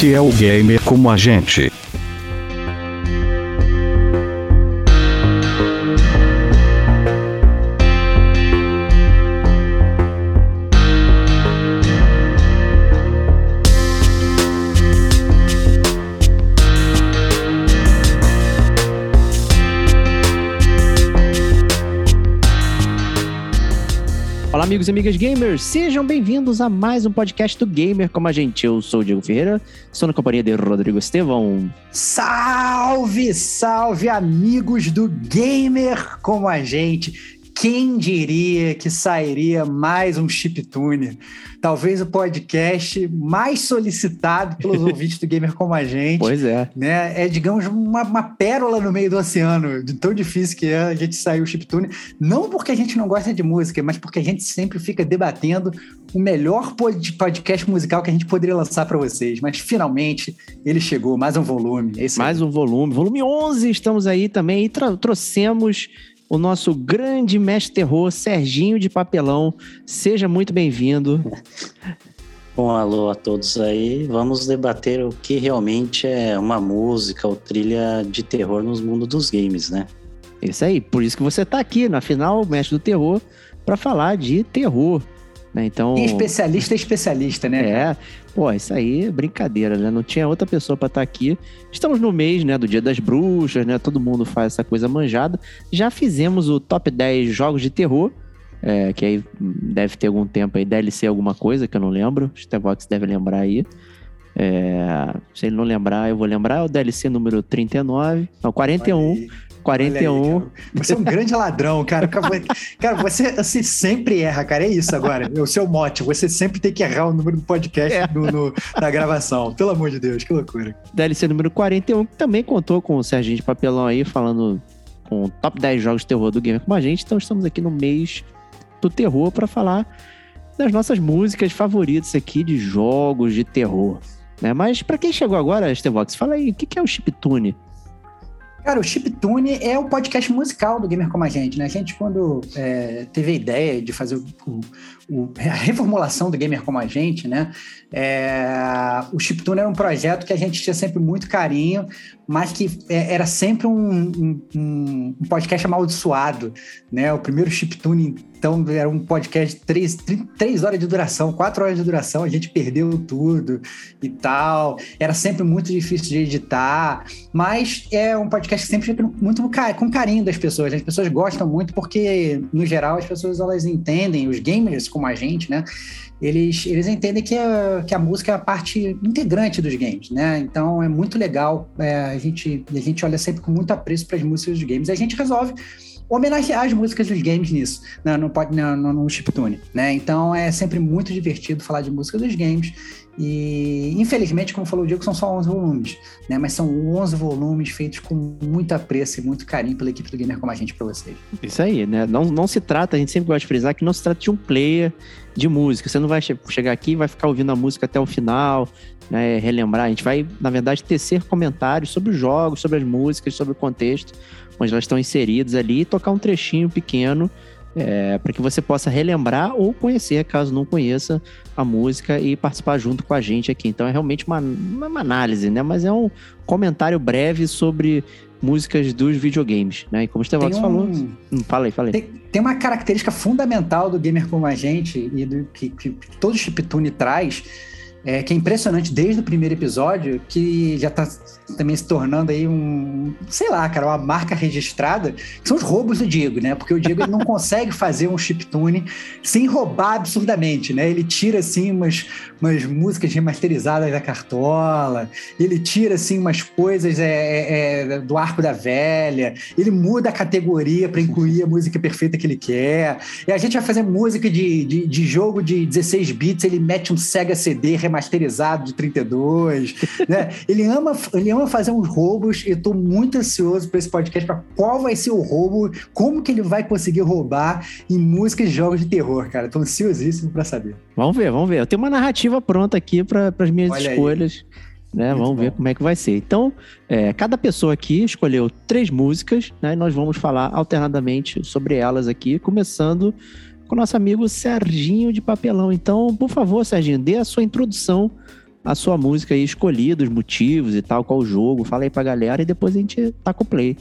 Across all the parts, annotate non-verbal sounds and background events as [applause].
Este é o gamer como a gente. Amigas gamers, sejam bem-vindos a mais um podcast do Gamer como a gente. Eu sou o Diego Ferreira, estou na companhia de Rodrigo Estevão. Salve, salve, amigos do Gamer como a gente. Quem diria que sairia mais um chiptune? Talvez o podcast mais solicitado pelos [laughs] ouvintes do Gamer como a gente. Pois é. Né? É, digamos, uma, uma, pérola no meio do oceano, de tão difícil que é a gente sair o chiptune. Não porque a gente não gosta de música, mas porque a gente sempre fica debatendo o melhor podcast musical que a gente poderia lançar para vocês. Mas finalmente ele chegou, mais um volume. É mais um volume. Volume 11, estamos aí também. E trouxemos o nosso grande mestre terror, Serginho de Papelão. Seja muito bem-vindo. [laughs] Bom, alô a todos aí. Vamos debater o que realmente é uma música ou trilha de terror nos mundos dos games, né? Isso aí, por isso que você está aqui, na final, mestre do terror, para falar de terror. Né? Então, e especialista é especialista, né? É, pô, isso aí é brincadeira, né? Não tinha outra pessoa para estar tá aqui. Estamos no mês, né, do Dia das Bruxas, né? Todo mundo faz essa coisa manjada. Já fizemos o top 10 jogos de terror, é, que aí deve ter algum tempo aí, DLC alguma coisa que eu não lembro. O Stevox deve lembrar aí. É, se ele não lembrar, eu vou lembrar. É o DLC número 39, não, 41. 41. Aí, você é um grande ladrão, cara. Cara, você, você sempre erra, cara. É isso agora. É o seu mote. Você sempre tem que errar o número do podcast é. no, no, na gravação. Pelo amor de Deus, que loucura. DLC número 41, que também contou com o Serginho de Papelão aí, falando com o top 10 jogos de terror do Gamer com a gente. Então estamos aqui no mês do terror para falar das nossas músicas favoritas aqui de jogos de terror. Né? Mas para quem chegou agora, Estevox, fala aí, o que é o chiptune? Cara, o Chiptune é o podcast musical do Gamer Como a Gente, né? A gente, quando é, teve a ideia de fazer o, o, a reformulação do Gamer Como a Gente, né? É, o Chiptune era um projeto que a gente tinha sempre muito carinho, mas que é, era sempre um, um, um, podcast amaldiçoado, né? O primeiro Chiptune, então, era um podcast de três, três horas de duração, quatro horas de duração, a gente perdeu tudo e tal. Era sempre muito difícil de editar, mas é um podcast que sempre muito com carinho das pessoas. As pessoas gostam muito porque, no geral, as pessoas elas entendem, os gamers como a gente, né? eles, eles entendem que a, que a música é a parte integrante dos games, né? Então é muito legal. É, a, gente, a gente olha sempre com muito apreço para as músicas dos games. A gente resolve homenagear as músicas dos games nisso, né? no, no, no, no chiptune, né? Então é sempre muito divertido falar de música dos games e, infelizmente, como falou o Diego, são só 11 volumes, né? Mas são 11 volumes feitos com muito apreço e muito carinho pela equipe do Gamer como a gente para vocês. Isso aí, né? Não, não se trata, a gente sempre gosta de frisar que não se trata de um player de música. Você não vai che chegar aqui e vai ficar ouvindo a música até o final, né? Relembrar. A gente vai, na verdade, tecer comentários sobre os jogos, sobre as músicas, sobre o contexto, onde elas estão inseridas ali e tocar um trechinho pequeno é, para que você possa relembrar ou conhecer, caso não conheça a música e participar junto com a gente aqui. Então é realmente uma, uma análise, né? Mas é um comentário breve sobre músicas dos videogames, né? E como o Estevox um... falou. Hum, fala aí. Tem, tem, uma característica fundamental do gamer como a gente e do que, que todo chiptune traz é, que é impressionante desde o primeiro episódio, que já está também se tornando aí um, sei lá, cara, uma marca registrada, que são os roubos do Diego, né? Porque o Diego não [laughs] consegue fazer um chiptune sem roubar absurdamente, né? Ele tira, assim, umas, umas músicas remasterizadas da cartola, ele tira, assim, umas coisas é, é, é do arco da velha, ele muda a categoria para incluir a música perfeita que ele quer, e a gente vai fazer música de, de, de jogo de 16 bits, ele mete um Sega CD remasterizado de 32, né? Ele ama, ele ama fazer uns roubos e estou muito ansioso para esse podcast para qual vai ser o roubo, como que ele vai conseguir roubar em músicas e jogos de terror, cara. Estou ansiosíssimo para saber. Vamos ver, vamos ver. Eu tenho uma narrativa pronta aqui para as minhas Olha escolhas. Né? Vamos bom. ver como é que vai ser. Então, é, cada pessoa aqui escolheu três músicas, né? E nós vamos falar alternadamente sobre elas aqui, começando com o nosso amigo Serginho de Papelão. Então, por favor, Serginho, dê a sua introdução à sua música aí escolhida, os motivos e tal, qual o jogo. Fala aí pra galera e depois a gente tá com o play.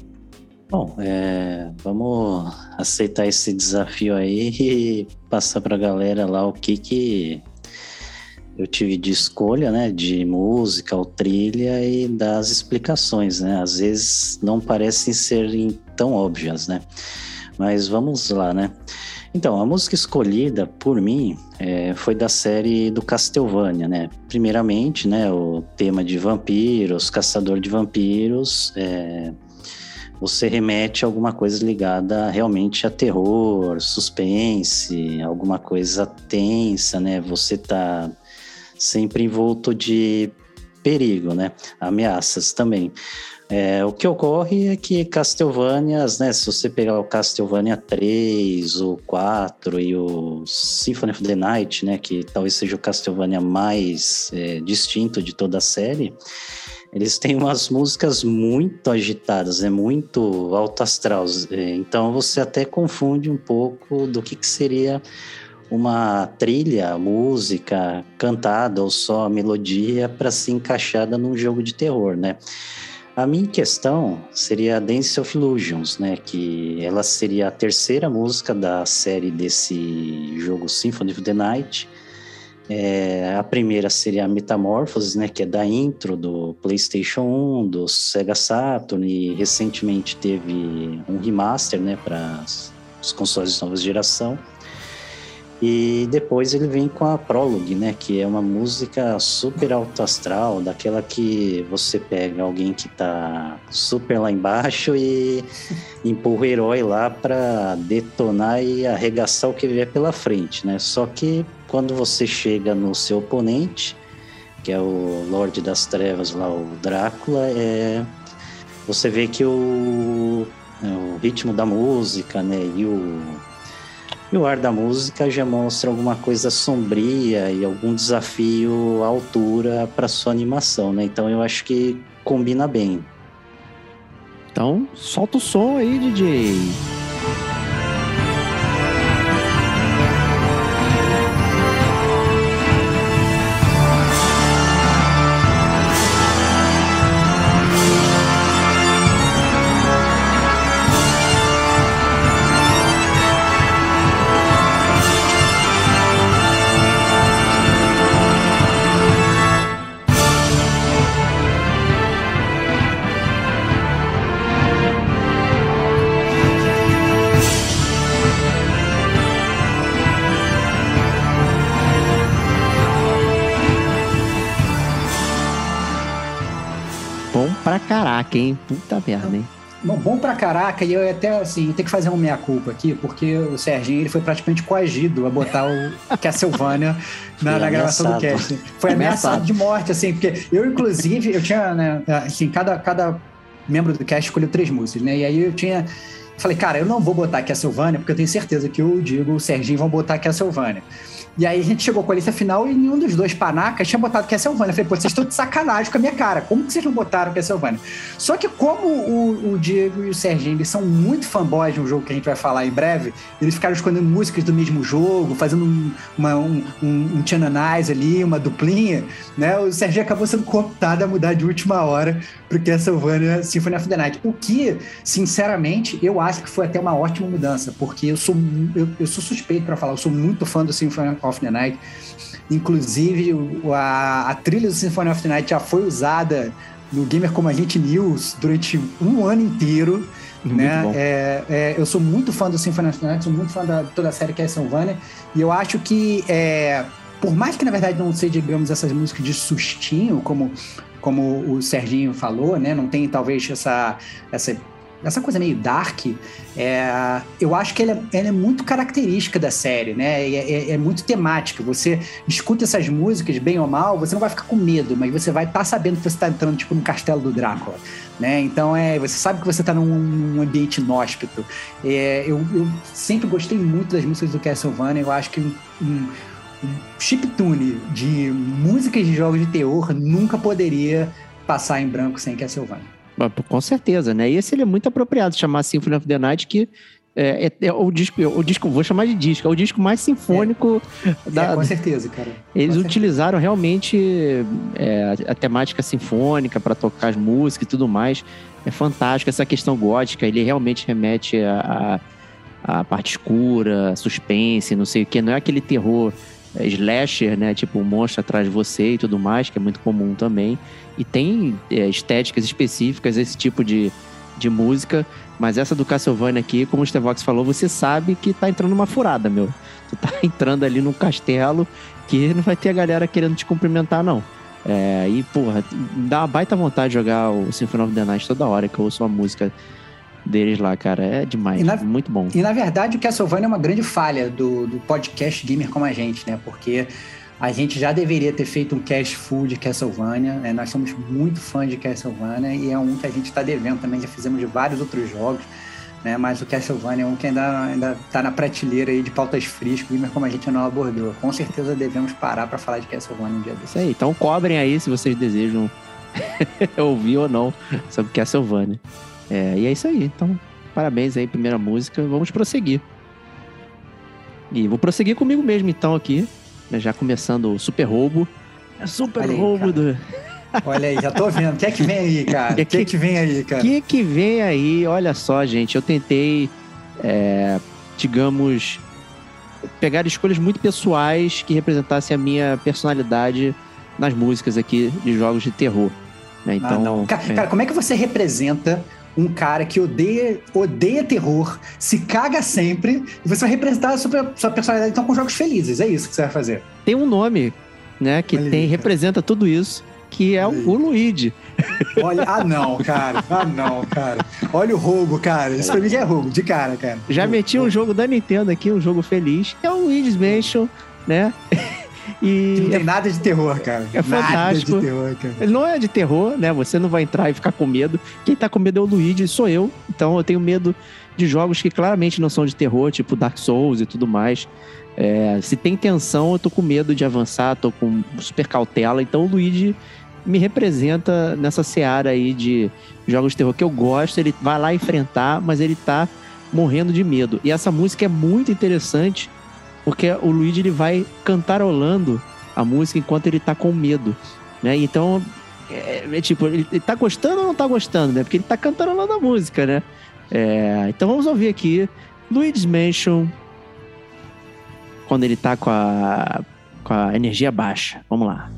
Bom, é, vamos aceitar esse desafio aí e passar pra galera lá o que que eu tive de escolha, né, de música ou trilha e das explicações, né? Às vezes não parecem serem tão óbvias, né? Mas vamos lá, né? Então, a música escolhida por mim é, foi da série do Castlevania, né? Primeiramente, né, o tema de vampiros, caçador de vampiros, é, você remete a alguma coisa ligada realmente a terror, suspense, alguma coisa tensa, né? Você tá sempre envolto de perigo, né? Ameaças também. É, o que ocorre é que Castlevanias, né, se você pegar o Castlevania 3, o 4 e o Symphony of the Night, né, que talvez seja o Castlevania mais é, distinto de toda a série, eles têm umas músicas muito agitadas, né, muito alto astral. É, então você até confunde um pouco do que, que seria uma trilha, música cantada ou só melodia para ser encaixada num jogo de terror, né? A minha questão seria a Dance of Illusions, né? Que ela seria a terceira música da série desse jogo Symphony of the Night. É, a primeira seria a Metamorphose, né? Que é da intro do PlayStation 1, do Sega Saturn e recentemente teve um remaster, né? Para os consoles de nova geração. E depois ele vem com a Prologue, né? Que é uma música super alto astral, daquela que você pega alguém que tá super lá embaixo e [laughs] empurra o herói lá para detonar e arregaçar o que vier pela frente, né? Só que quando você chega no seu oponente, que é o Lorde das Trevas lá, o Drácula, é... você vê que o, o ritmo da música, né? E o e o ar da música já mostra alguma coisa sombria e algum desafio à altura para sua animação, né? Então eu acho que combina bem. Então, solta o som aí, DJ. Bom, pra caraca, e eu até assim, tem que fazer uma meia-culpa aqui, porque o Serginho ele foi praticamente coagido a botar o [laughs] Castlevania na, na gravação do cast. Foi ameaçado de morte, assim, porque eu, inclusive, eu tinha, né, assim, cada, cada membro do cast escolheu três músicas, né? E aí eu tinha Falei, cara, eu não vou botar Castlevania, porque eu tenho certeza que o Diego e o Serginho vão botar Castlevania. E aí a gente chegou com a lista final e nenhum dos dois panacas tinha botado Castlevania. Eu falei, pô, vocês estão de sacanagem com a minha cara. Como que vocês não botaram Castlevania? Só que como o, o Diego e o Serginho, eles são muito fanboys de um jogo que a gente vai falar em breve, eles ficaram escolhendo músicas do mesmo jogo, fazendo um, uma, um, um, um ali, uma duplinha, né? O Serginho acabou sendo cooptado a mudar de última hora pro Castlevania Symphony of the Night. O que, sinceramente, eu acho que foi até uma ótima mudança, porque eu sou, eu, eu sou suspeito para falar, eu sou muito fã do Symphony of the Night. Inclusive, a, a trilha do Symphony of the Night já foi usada no Gamer Como a Gente News durante um ano inteiro. Muito né? É, é, eu sou muito fã do Symphony of the Night, sou muito fã da toda a série Castlevania, e eu acho que, é, por mais que na verdade não seja, digamos, essas músicas de sustinho, como, como o Serginho falou, né? Não tem talvez essa, essa essa coisa meio dark, é, eu acho que ela, é, ela, é muito característica da série, né? É, é, é, muito temática. Você escuta essas músicas, bem ou mal, você não vai ficar com medo, mas você vai estar tá sabendo que você está entrando tipo no castelo do Drácula, né? Então é, você sabe que você está num, num, ambiente inóspito. É, eu, eu, sempre gostei muito das músicas do Castlevania. Eu acho que um, um, um chiptune de músicas de jogos de terror nunca poderia passar em branco sem Castlevania. Com certeza, né? E esse ele é muito apropriado chamar Symphony of the Night, que é, é, é, o disco, o disco, vou chamar de disco, é o disco mais sinfônico é. da. É, com certeza, cara. Eles com utilizaram certeza. realmente é, a temática sinfônica para tocar as músicas e tudo mais. É fantástico essa questão gótica. Ele realmente remete a, a, a parte escura, suspense, não sei o que. Não é aquele terror slasher, né? Tipo, um monstro atrás de você e tudo mais, que é muito comum também. E tem é, estéticas específicas, esse tipo de, de música. Mas essa do Castlevania aqui, como o Stevox falou, você sabe que tá entrando uma furada, meu. Tu tá [laughs] entrando ali num castelo que não vai ter a galera querendo te cumprimentar, não. É, e, porra, dá uma baita vontade de jogar o Symphony of the Night toda hora que eu ouço uma música deles lá, cara. É demais. Na, muito bom. E na verdade, o Castlevania é uma grande falha do, do podcast gamer como a gente, né? Porque a gente já deveria ter feito um cast full de Castlevania. Né? Nós somos muito fãs de Castlevania e é um que a gente está devendo também. Já fizemos de vários outros jogos. Né? Mas o Castlevania é um que ainda, ainda tá na prateleira aí de pautas frias, gamer como a gente não abordou. Com certeza devemos parar para falar de Castlevania um dia desse. Isso aí, então cobrem aí se vocês desejam [laughs] ouvir ou não sobre Castlevania. É, e é isso aí. Então, parabéns aí, primeira música. Vamos prosseguir. E vou prosseguir comigo mesmo, então, aqui. Né, já começando o super roubo. É super aí, roubo cara. do. Olha aí, já tô vendo. O que é que vem aí, cara? O [laughs] que, que, é que vem aí, cara? O que é que vem aí? Olha só, gente. Eu tentei, é, digamos, pegar escolhas muito pessoais que representassem a minha personalidade nas músicas aqui de jogos de terror. Né? Então, ah, cara, é... cara, como é que você representa um cara que odeia, odeia terror, se caga sempre, e você vai representar a sua, sua personalidade então com jogos felizes. É isso que você vai fazer. Tem um nome, né, que tem, representa tudo isso, que é o, o Luigi. Olha, ah não, cara. Ah não, cara. Olha o roubo, cara. Isso pra mim é roubo, de cara, cara. Já meti um jogo da Nintendo aqui, um jogo feliz, que é o Luigi's Mansion, né? E não tem nada de terror, cara. É fantástico. Nada de terror, cara. Ele não é de terror, né? Você não vai entrar e ficar com medo. Quem tá com medo é o Luigi, sou eu. Então eu tenho medo de jogos que claramente não são de terror, tipo Dark Souls e tudo mais. É, se tem tensão, eu tô com medo de avançar, tô com super cautela. Então o Luigi me representa nessa seara aí de jogos de terror que eu gosto. Ele vai lá enfrentar, mas ele tá morrendo de medo. E essa música é muito interessante porque o Luigi ele vai cantarolando a música enquanto ele tá com medo, né? Então, é, é tipo, ele, ele tá gostando ou não tá gostando, né? Porque ele tá cantarolando a música, né? É, então vamos ouvir aqui Luigi's Mansion quando ele tá com a, com a energia baixa. Vamos lá.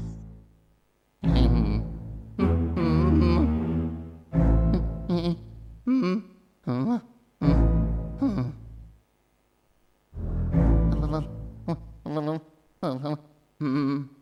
了，嗯嗯嗯。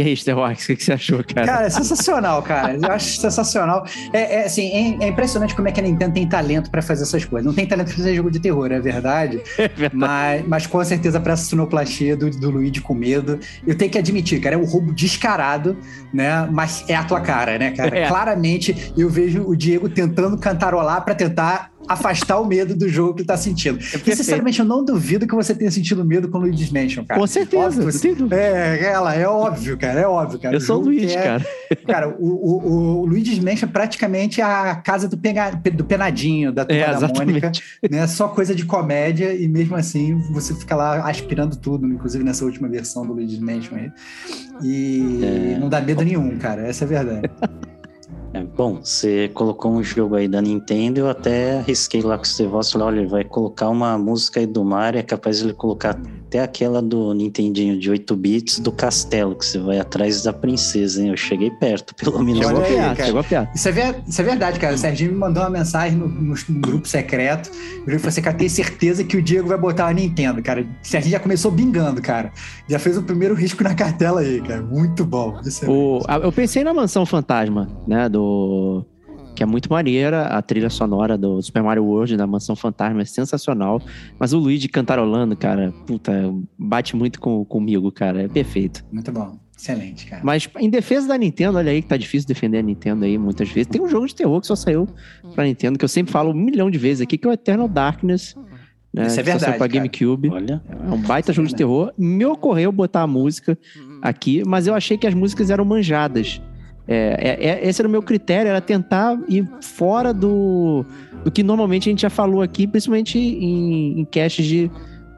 E aí, Starwax, o que, que você achou, cara? Cara, é sensacional, cara. Eu acho sensacional. É, é assim, é, é impressionante como é que a Nintendo tem talento pra fazer essas coisas. Não tem talento pra fazer jogo de terror, é verdade. [laughs] É verdade. Mas, mas com certeza pra essa sonoplastia do, do Luigi com medo. Eu tenho que admitir, cara, é um roubo descarado, né? Mas é a tua cara, né, cara? [laughs] É. Claramente eu vejo o Diego tentando cantarolar pra tentar afastar o medo do jogo que ele tá sentindo. e, perfeito. sinceramente, eu não duvido que você tenha sentido medo com o Luigi's Mansion, cara. Com certeza, Óbvio, tem dúvida. é, ela, é óbvio, cara, é óbvio, cara. Eu sou o Luigi, é- cara. [laughs] Cara, o, o, o Luigi's Mansion é praticamente a casa do, pega, do penadinho, da turma É, da Mônica, né? Só coisa de comédia e mesmo assim você fica lá aspirando tudo, inclusive nessa última versão do Luigi's Mansion aí. E É. não dá medo nenhum, cara, essa é a verdade. [laughs] É, bom, você colocou um jogo aí da Nintendo, eu até arrisquei lá com o Stevos, falei, olha, ele vai colocar uma música aí do Mario, é capaz de ele colocar até aquela do Nintendinho de 8 bits do castelo, que você vai atrás da princesa, hein? Eu cheguei perto, pelo menos. Chegou aí, perto, cara. chegou perto. Isso é, ver- isso é verdade, cara. O Serginho me mandou uma mensagem no, no- no grupo secreto. Eu falei assim, cara, tenho certeza que o Diego vai botar a Nintendo, cara. O Serginho já começou bingando, cara. Já fez o primeiro risco na cartela aí, cara. Muito bom. Excelente. O, a- eu pensei na Mansão Fantasma, né? Do. Que é muito maneira, a trilha sonora do Super Mario World, da Mansão Fantasma, é sensacional. Mas o Luigi cantarolando, cara, puta, bate muito com, comigo, cara. É perfeito. Muito bom. Excelente, cara. Mas em defesa da Nintendo, olha aí que tá difícil defender a Nintendo aí muitas vezes. Tem um jogo de terror que só saiu pra Nintendo, que eu sempre falo um milhão de vezes aqui, que é o Eternal Darkness. Né, Isso é que só saiu verdade, pra cara. GameCube. Olha, É um baita jogo de terror. Me ocorreu botar a música aqui, mas eu achei que as músicas eram manjadas. É, é- é- esse era o meu critério, era tentar ir fora do, do que normalmente a gente já falou aqui, principalmente em, em caches de,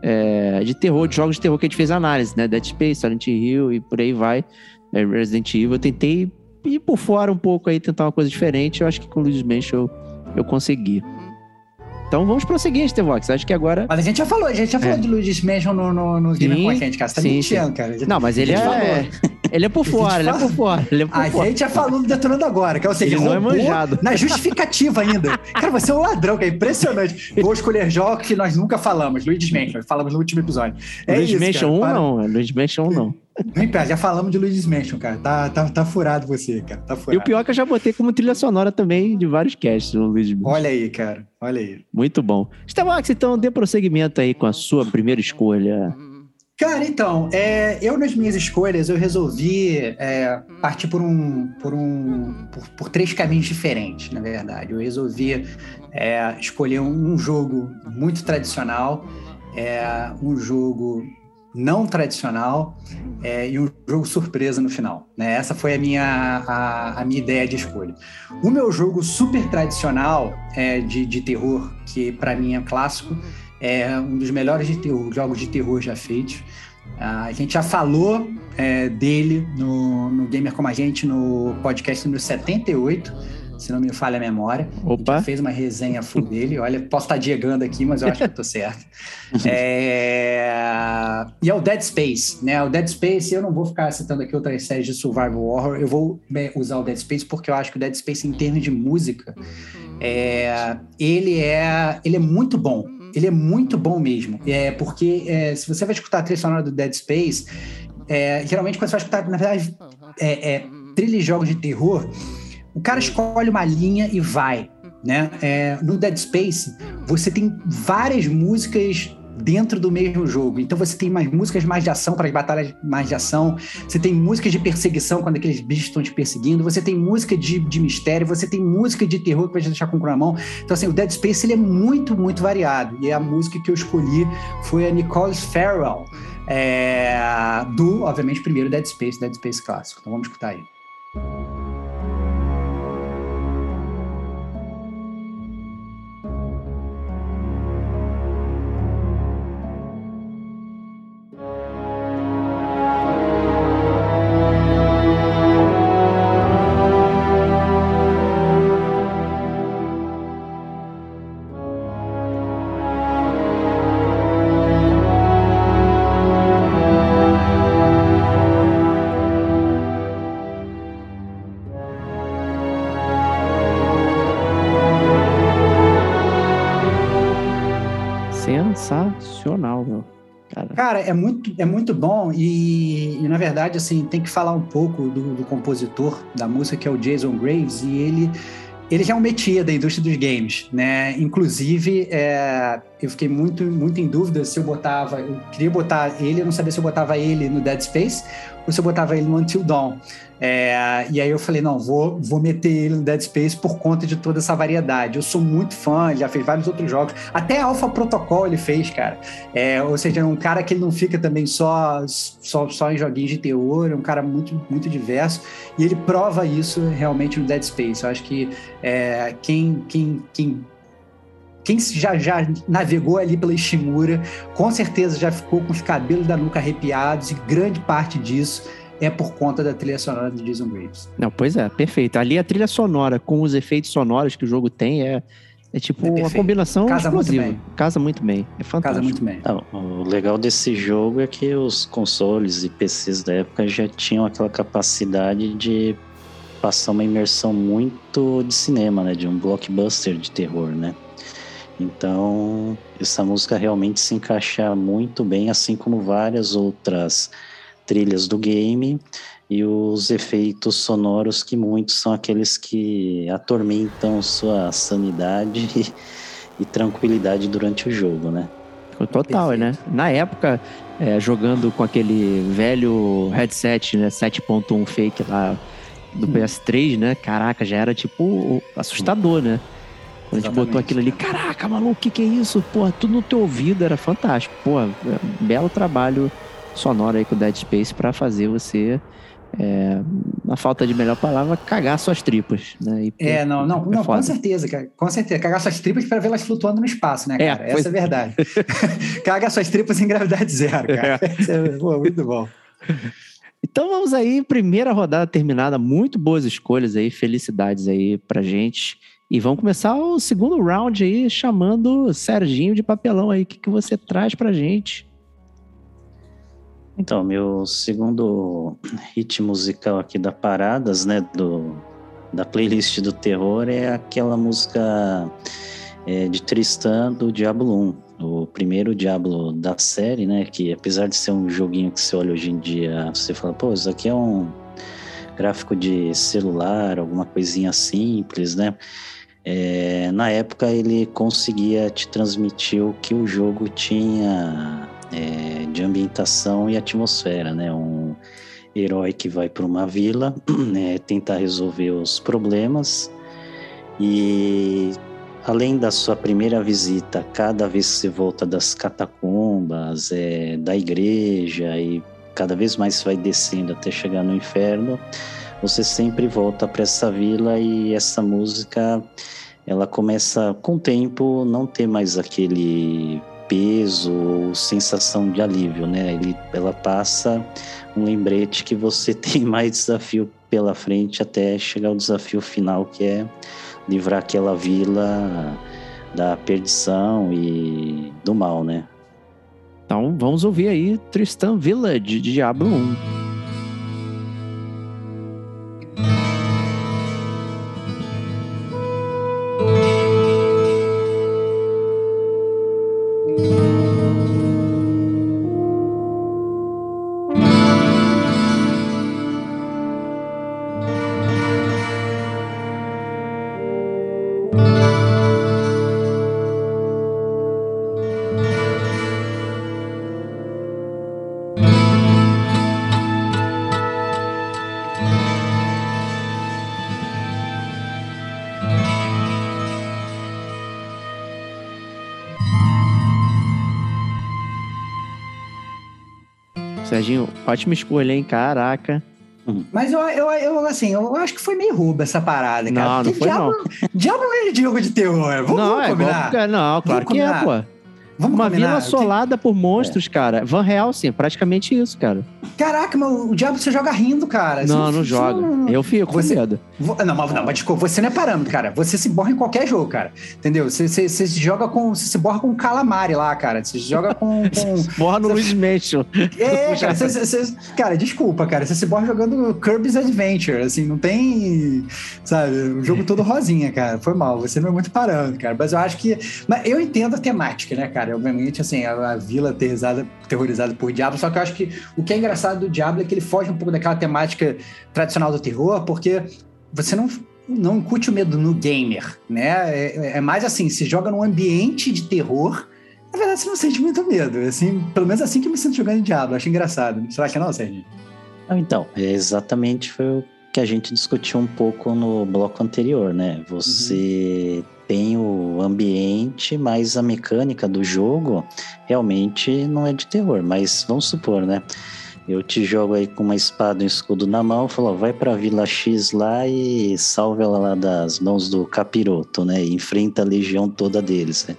é, de terror, de jogos de terror que a gente fez análise, né? Dead Space, Silent Hill e por aí vai. É, Resident Evil. Eu tentei ir por fora um pouco aí, tentar uma coisa diferente. Eu acho que com o Luigi's Mansion eu, eu consegui. Então vamos prosseguir, Stevox. Acho que agora. Mas a gente já falou, a gente já falou É. de Luigi's Mansion no, no, no Gamer com a gente, cara. Você tá sim, mentindo, cara. Não, mas ele é. Ele é por fora, ele é por fora. Ele é por A fora. gente já falou do Detonando Agora, que é o seguinte, não é manjado. na justificativa ainda. Cara, você é um ladrão, que é impressionante. Vou escolher jogos que nós nunca falamos. Luigi's Mansion, falamos no último episódio. É Luigi's isso, Mansion 1 cara. Para- não, Luigi's Mansion 1 não. Não impede, já falamos de Luigi's Mansion, cara. Tá, tá, tá furado você, cara. Tá E furado. o pior é que eu já botei como trilha sonora também de vários casts no Luigi's Mansion. Olha aí, cara. Olha aí. Muito bom. Stevox, então dê prosseguimento aí com a sua primeira escolha. Cara, então, é, eu nas minhas escolhas eu resolvi é, partir por um, por um, por, por três caminhos diferentes, na verdade. Eu resolvi é, escolher um, um jogo muito tradicional, é, um jogo não tradicional é, e um jogo surpresa no final. Né? Essa foi a minha, a, a minha ideia de escolha. O meu jogo super tradicional é, de, de terror, que para mim é clássico, é um dos melhores de terror, jogos de terror já feitos. Ah, a gente já falou é, dele no, no Gamer Como a Gente, no podcast número 78, se não me falha a memória. A gente Opa. fez uma resenha full dele. Olha, posso estar diegando aqui, mas eu acho que eu tô certo. [laughs] É, E é o Dead Space, né? O Dead Space, eu não vou ficar citando aqui outras séries de survival horror, eu vou né, usar o Dead Space porque eu acho que o Dead Space, em termos de música, é, ele, é, ele é muito bom. Ele é muito bom mesmo. É, porque é, se você vai escutar a trilha sonora do Dead Space, é, geralmente quando você vai escutar, na verdade, é, é, trilha de jogos de terror, o cara escolhe uma linha e vai. Né? É, no Dead Space, você tem várias músicas dentro do mesmo jogo. Então você tem mais músicas mais de ação para as batalhas mais de ação, você tem músicas de perseguição quando aqueles bichos estão te perseguindo, você tem música de, de mistério, você tem música de terror que vai te deixar com o cu na mão. Então assim, o Dead Space ele é muito, muito variado. E a música que eu escolhi foi a Nicole Farrell, é, do, obviamente, primeiro Dead Space, Dead Space clássico. Então vamos escutar aí. Cara. É muito, é muito bom e, e, na verdade, assim, tem que falar um pouco do, do compositor da música, que é o Jason Graves, e ele ele já é um métier da indústria dos games, né? Inclusive, é, eu fiquei muito, muito em dúvida se eu botava, eu queria botar ele, eu não sabia se eu botava ele no Dead Space ou se eu botava ele no Until Dawn. É, e aí eu falei, não, vou, vou meter ele no Dead Space por conta de toda essa variedade. Eu sou muito fã, ele já fez vários outros jogos. Até Alpha Protocol ele fez, cara. É, ou seja, é um cara que ele não fica também só, só, só em joguinhos de terror, é um cara muito, muito diverso. E ele prova isso realmente no Dead Space. Eu acho que é, quem, quem, quem quem já, já navegou ali pela Ishimura, com certeza já ficou com os cabelos da nuca arrepiados, e grande parte disso é por conta da trilha sonora de Jason Graves. Não, pois é, perfeito. Ali a trilha sonora com os efeitos sonoros que o jogo tem é, é tipo é uma combinação Casa explosiva. Muito bem. Casa muito bem. É fantástico. Casa muito bem. Não, o legal desse jogo é que os consoles e PCs da época já tinham aquela capacidade de passar uma imersão muito de cinema, né? De um blockbuster de terror, né? Então, essa música realmente se encaixa muito bem, assim como várias outras trilhas do game e os efeitos sonoros que muitos são aqueles que atormentam sua sanidade e, [laughs] e tranquilidade durante o jogo, né? Total, né? Na época, é, jogando com aquele velho headset, né, 7.1 fake lá do hum. PS3, né? Caraca, já era tipo assustador, né? Quando a gente botou aquilo ali, caraca, maluco, o que, que é isso? Pô, tudo no teu ouvido era fantástico. Pô, é belo trabalho sonoro aí com o Dead Space para fazer você, é, na falta de melhor palavra, cagar suas tripas, né? E, é, não, não, é não com certeza, cara, com certeza. Cagar suas tripas para vê-las flutuando no espaço, né, cara? É, Essa é a verdade. [laughs] Caga suas tripas em gravidade zero, cara. É. Pô, muito bom. Então vamos aí, primeira rodada terminada, muito boas escolhas aí, felicidades aí pra gente. E vamos começar o segundo round aí, chamando Serginho de papelão aí. O que, que você traz pra gente? Então, meu segundo hit musical aqui da Paradas, né, do, da playlist do terror, é aquela música é, de Tristan do Diablo 1. O primeiro Diablo da série, né, que apesar de ser um joguinho que você olha hoje em dia, você fala, pô, isso aqui é um gráfico de celular, alguma coisinha simples, né? É, na época ele conseguia te transmitir o que o jogo tinha é, de ambientação e atmosfera, né? Um herói que vai para uma vila [clears throat] né, tentar resolver os problemas e além da sua primeira visita, cada vez que você volta das catacumbas, é, da igreja e cada vez mais vai descendo até chegar no inferno, você sempre volta para essa vila e essa música ela começa com o tempo não ter mais aquele peso ou sensação de alívio, né? Ele, ela passa um lembrete que você [laughs] tem mais desafio pela frente até chegar ao desafio final que é livrar aquela vila da perdição e do mal, né? Então vamos ouvir aí Tristan Village de Diablo 1. Serginho, ótima escolha, hein? Caraca. Mas eu, eu, eu, assim, eu acho que foi meio rouba essa parada, cara. Não, não foi diabo, não. [laughs] Diabo não é jogo de terror. Vamos, não, vamos é combinar. Igual, não, claro vamos que é, combinar. é, pô. Vamos Uma combinar. vila assolada por monstros, é. cara. Van Helsing, praticamente isso, cara. Caraca, mas o diabo você joga rindo, cara. Não, você, não joga. Não... Eu fico você... com medo. Não, mas, não, mas desculpa, você não é parâmetro, cara. Você se borra em qualquer jogo, cara. Entendeu? Você, você, você se joga com. Você se borra com calamari lá, cara. Você se joga com. [laughs] com... borra no Luiz Mansion. É, [laughs] cara, você, você, cara, desculpa, cara. Você se borra jogando Kirby's Adventure. Assim, não tem. Sabe? O jogo todo rosinha, cara. Foi mal. Você não é muito parâmetro, cara. Mas eu acho que. Mas eu entendo a temática, né, cara? Cara? Obviamente, assim, a, a vila aterrorizada, terrorizada por Diablo, só que eu acho que o que é engraçado do Diablo é que ele foge um pouco daquela temática tradicional do terror, porque você não, não incute o medo no gamer, né? É, é mais assim, se joga num ambiente de terror, na verdade você não sente muito medo. Assim, pelo menos assim que eu me sinto jogando Diablo. Acho engraçado. Será que não, Sérgio? Então, é exatamente foi o que a gente discutiu um pouco no bloco anterior, né? Você uhum. Tem o ambiente, mas a mecânica do jogo realmente não é de terror. Mas vamos supor, né? Eu te jogo aí com uma espada e um escudo na mão, falo, vai pra Vila X lá e salve ela lá das mãos do capiroto, né? E enfrenta a legião toda deles, né?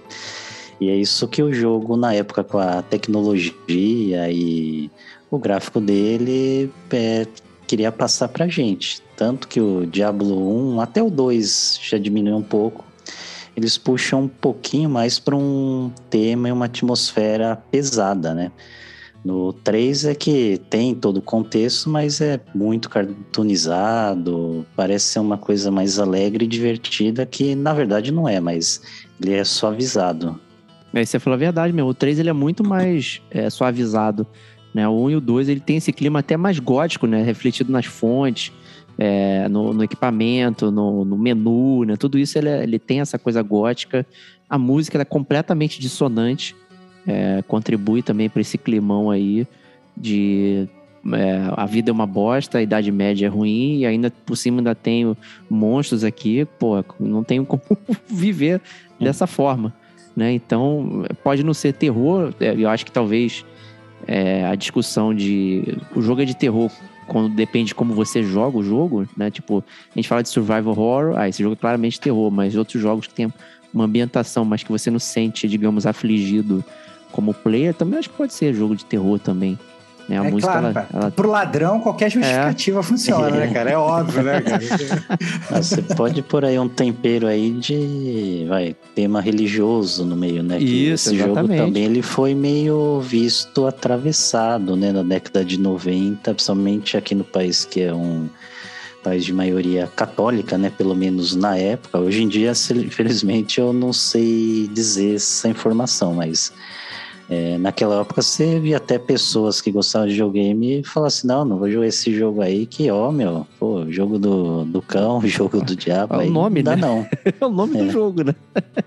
E é isso que o jogo, na época, com a tecnologia e o gráfico dele, é, queria passar pra gente. Tanto que o Diablo 1, até o 2 já diminuiu um pouco. Eles puxam um pouquinho mais para um tema e uma atmosfera pesada, né? No 3 é que tem todo o contexto, mas é muito cartoonizado, parece ser uma coisa mais alegre e divertida, que na verdade não é, mas ele é suavizado. Aí você falou a verdade mesmo, o 3 ele é muito mais é, suavizado. Né? O 1 e o 2 ele tem esse clima até mais gótico, né? refletido nas fontes, é, no, no, equipamento, no, no, menu, né? tudo isso ele, é, ele tem essa coisa gótica. A música é completamente dissonante, é, contribui também para esse climão aí de é, a vida é uma bosta, a Idade Média é ruim, e ainda por cima ainda tenho monstros aqui, pô, não tenho [laughs] como viver dessa forma. Né? Então, pode não ser terror, é, eu acho que talvez é, a discussão de. O jogo é de terror quando depende de como você joga o jogo, né? Tipo, a gente fala de survival horror, ah, esse jogo é claramente terror, mas outros jogos que tem uma ambientação, mas que você não sente, digamos, afligido como player, também acho que pode ser jogo de terror também. Né? A é música, claro, ela, ela... Pro ladrão, qualquer justificativa é. funciona, né, [laughs] cara? É óbvio, né, cara? [laughs] Você pode pôr aí um tempero aí de vai, tema religioso no meio, né? Que Isso, esse exatamente. jogo também ele foi meio visto atravessado, né? Na década de 90, principalmente aqui no país que é um país de maioria católica, né? Pelo menos na época. Hoje em dia, infelizmente, eu não sei dizer essa informação, mas é, naquela época você via até pessoas que gostavam de videogame e falavam assim, não, não vou jogar esse jogo aí, que ó, meu, pô, jogo do, do cão, [laughs] jogo do diabo. É o nome, não né? Dá, não. é o nome é. do jogo, né? [laughs]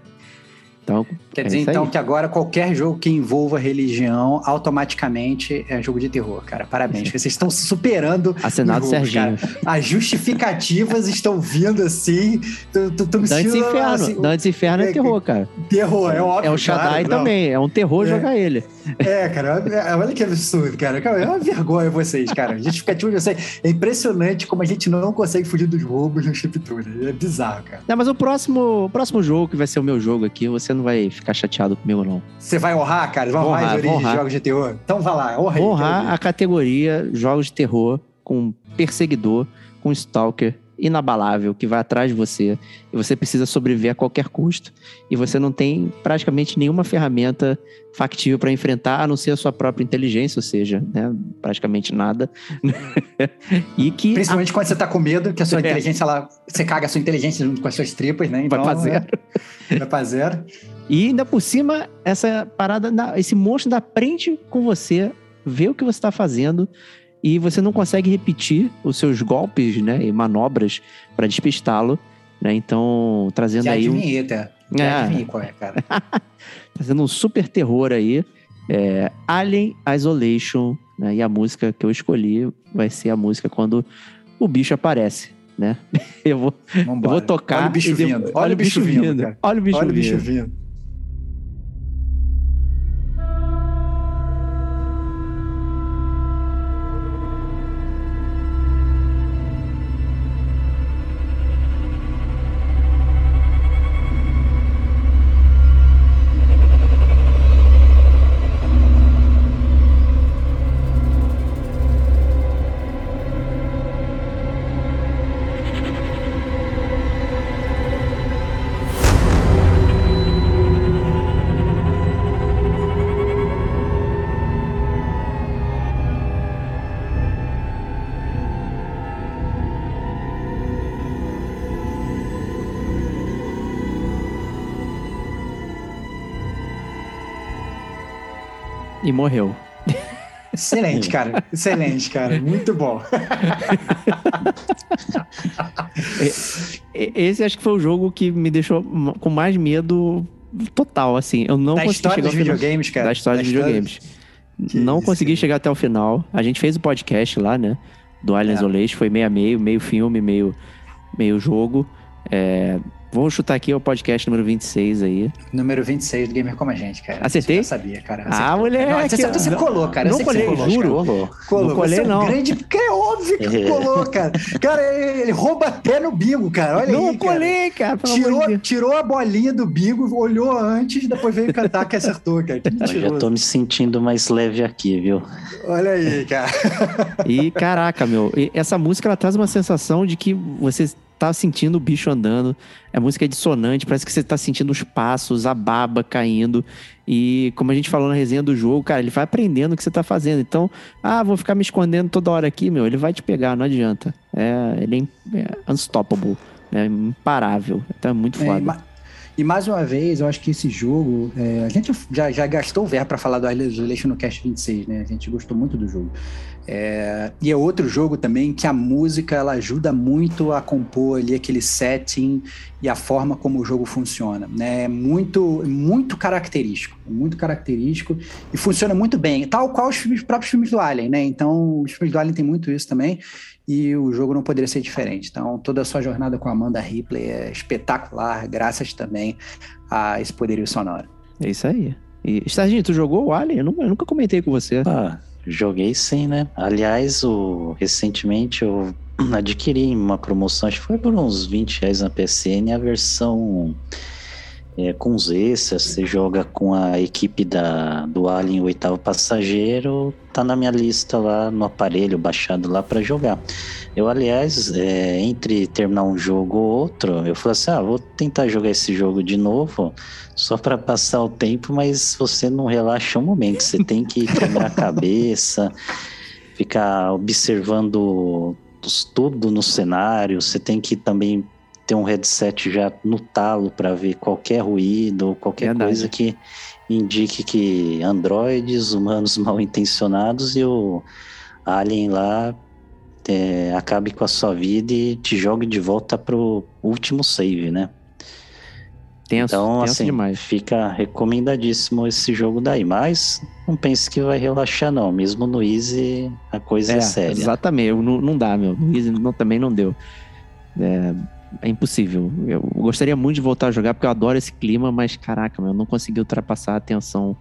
Então, Quer dizer, é então, que agora qualquer jogo que envolva religião automaticamente é jogo de terror, cara. Parabéns. [laughs] Vocês estão superando. Assinado jogo, Serginho. Cara. As justificativas estão vindo assim. Me Dantes Inferno. Assim, Dantes Inferno é, é, terror, cara. Terror, é óbvio. É o Shaddai claro, também. Não. É um terror é. jogar ele. É, cara. Olha que absurdo, cara. É uma vergonha vocês, cara. Justificativa de vocês. É impressionante como a gente não consegue fugir dos roubos no chiptune. É bizarro, cara. Não, mas o próximo, o próximo jogo, que vai ser o meu jogo aqui, você não vai ficar chateado comigo, não. Você vai honrar, cara? Vai honrar, honrar, honrar. de jogos de terror? Então vai lá, honra aí. Honrar a categoria jogos de terror com perseguidor, com stalker inabalável que vai atrás de você e você precisa sobreviver a qualquer custo e você não tem praticamente nenhuma ferramenta factível para enfrentar a não ser a sua própria inteligência, ou seja, né, praticamente nada. [laughs] e que principalmente a... quando você está com medo que a sua é. inteligência ela você caga a sua inteligência junto com as suas tripas, né? Então, vai para zero. É, vai para zero. E ainda por cima essa parada, esse monstro ainda aprende com você, vê o que você está fazendo e você não consegue repetir os seus golpes né, e manobras para despistá-lo. Né? Então, trazendo Já aí. Um... Tá? Já é. qual é, cara. [laughs] trazendo um super terror aí. É, Alien Isolation. Né? E a música que eu escolhi vai ser a música quando o bicho aparece. Né? [laughs] Eu vou, eu vou tocar. Olha o bicho vindo. Olha, o bicho vindo. olha o bicho vindo. E morreu. Excelente, cara. Excelente, cara. Muito bom. [laughs] Esse acho que foi o jogo que me deixou com mais medo total, assim. Eu não da consegui história chegar final- videogames, cara. Da história Da dos história- videogames. Que não isso, consegui cara. chegar até o final. A gente fez o podcast lá, né? Do Alien É. Isolation. Foi meio a meio, meio filme, meio, meio jogo. É, Vou chutar aqui o podcast número 26 aí. Número 26 do Gamer Como a Gente, cara. Acertei? Eu já sabia, cara. Ah, moleque, Não, você acertou, você não- colou, cara. Não colei, colou, juro. cara. Colou. Colou. Não colei, você é um não. grande... Que é óbvio que É. [laughs] colou, cara. Cara, ele, rouba até no bingo, cara. Olha não aí, cara. colei, cara. De Tirou, tirou a bolinha do bingo, olhou antes, depois veio cantar que acertou, cara. Que [laughs] Eu já mentiroso. tô me sentindo mais leve aqui, viu? Olha aí, cara. E caraca, meu, e essa música ela traz uma sensação de que você tá sentindo o bicho andando. A música é dissonante, parece que você tá sentindo os passos, a baba caindo. E como a gente falou na resenha do jogo, cara, ele vai aprendendo o que você tá fazendo. Então, ah, vou ficar me escondendo toda hora aqui, meu, ele vai te pegar, não adianta. É, ele é, é unstoppable, é imparável. Então é muito É, foda. ma- e mais uma vez, eu acho que esse jogo. é, a gente já, já gastou o verbo para falar do Isolation no Cast 26, né? A gente gostou muito do jogo. É, e é outro jogo também que a música ela ajuda muito a compor ali aquele setting e a forma como o jogo funciona, né? É muito, muito característico, muito característico e funciona muito bem, tal qual os filmes- próprios filmes do Alien, né? Então, os filmes do Alien tem muito isso também e o jogo não poderia ser diferente. Então, toda a sua jornada com a Amanda Ripley é espetacular, graças também a esse poderio sonoro. É isso aí. E, Serginho, tu jogou o Alien? Eu, nu- eu nunca comentei com você. Ah, joguei sim, né? Aliás, o, recentemente eu [clears throat] adquiri em uma promoção, acho que foi por uns 20 reais na PSN, a versão é, com extras, você joga com a equipe da, do Alien, oitavo passageiro, tá na minha lista lá no aparelho, baixado lá para jogar. Eu, aliás, é, entre terminar um jogo ou outro, eu falei assim, ah, vou tentar jogar esse jogo de novo, só para passar o tempo, mas você não relaxa um momento, você tem que quebrar a cabeça, ficar observando tudo no cenário, você tem que também ter um headset já no talo para ver qualquer ruído ou qualquer Verdade. coisa que indique que androides, humanos [laughs] mal intencionados e o alien lá é, acabe com a sua vida e te jogue de volta pro último save, né? Tenso, então, tenso assim, demais. fica recomendadíssimo esse jogo daí. Mas não pense que vai relaxar, não. Mesmo no Easy, a coisa é, séria. Exatamente, não, não dá, meu. No Easy não- também não deu. É, é impossível. Eu gostaria muito de voltar a jogar, porque eu adoro esse clima, mas caraca, meu, eu não consegui ultrapassar a tensão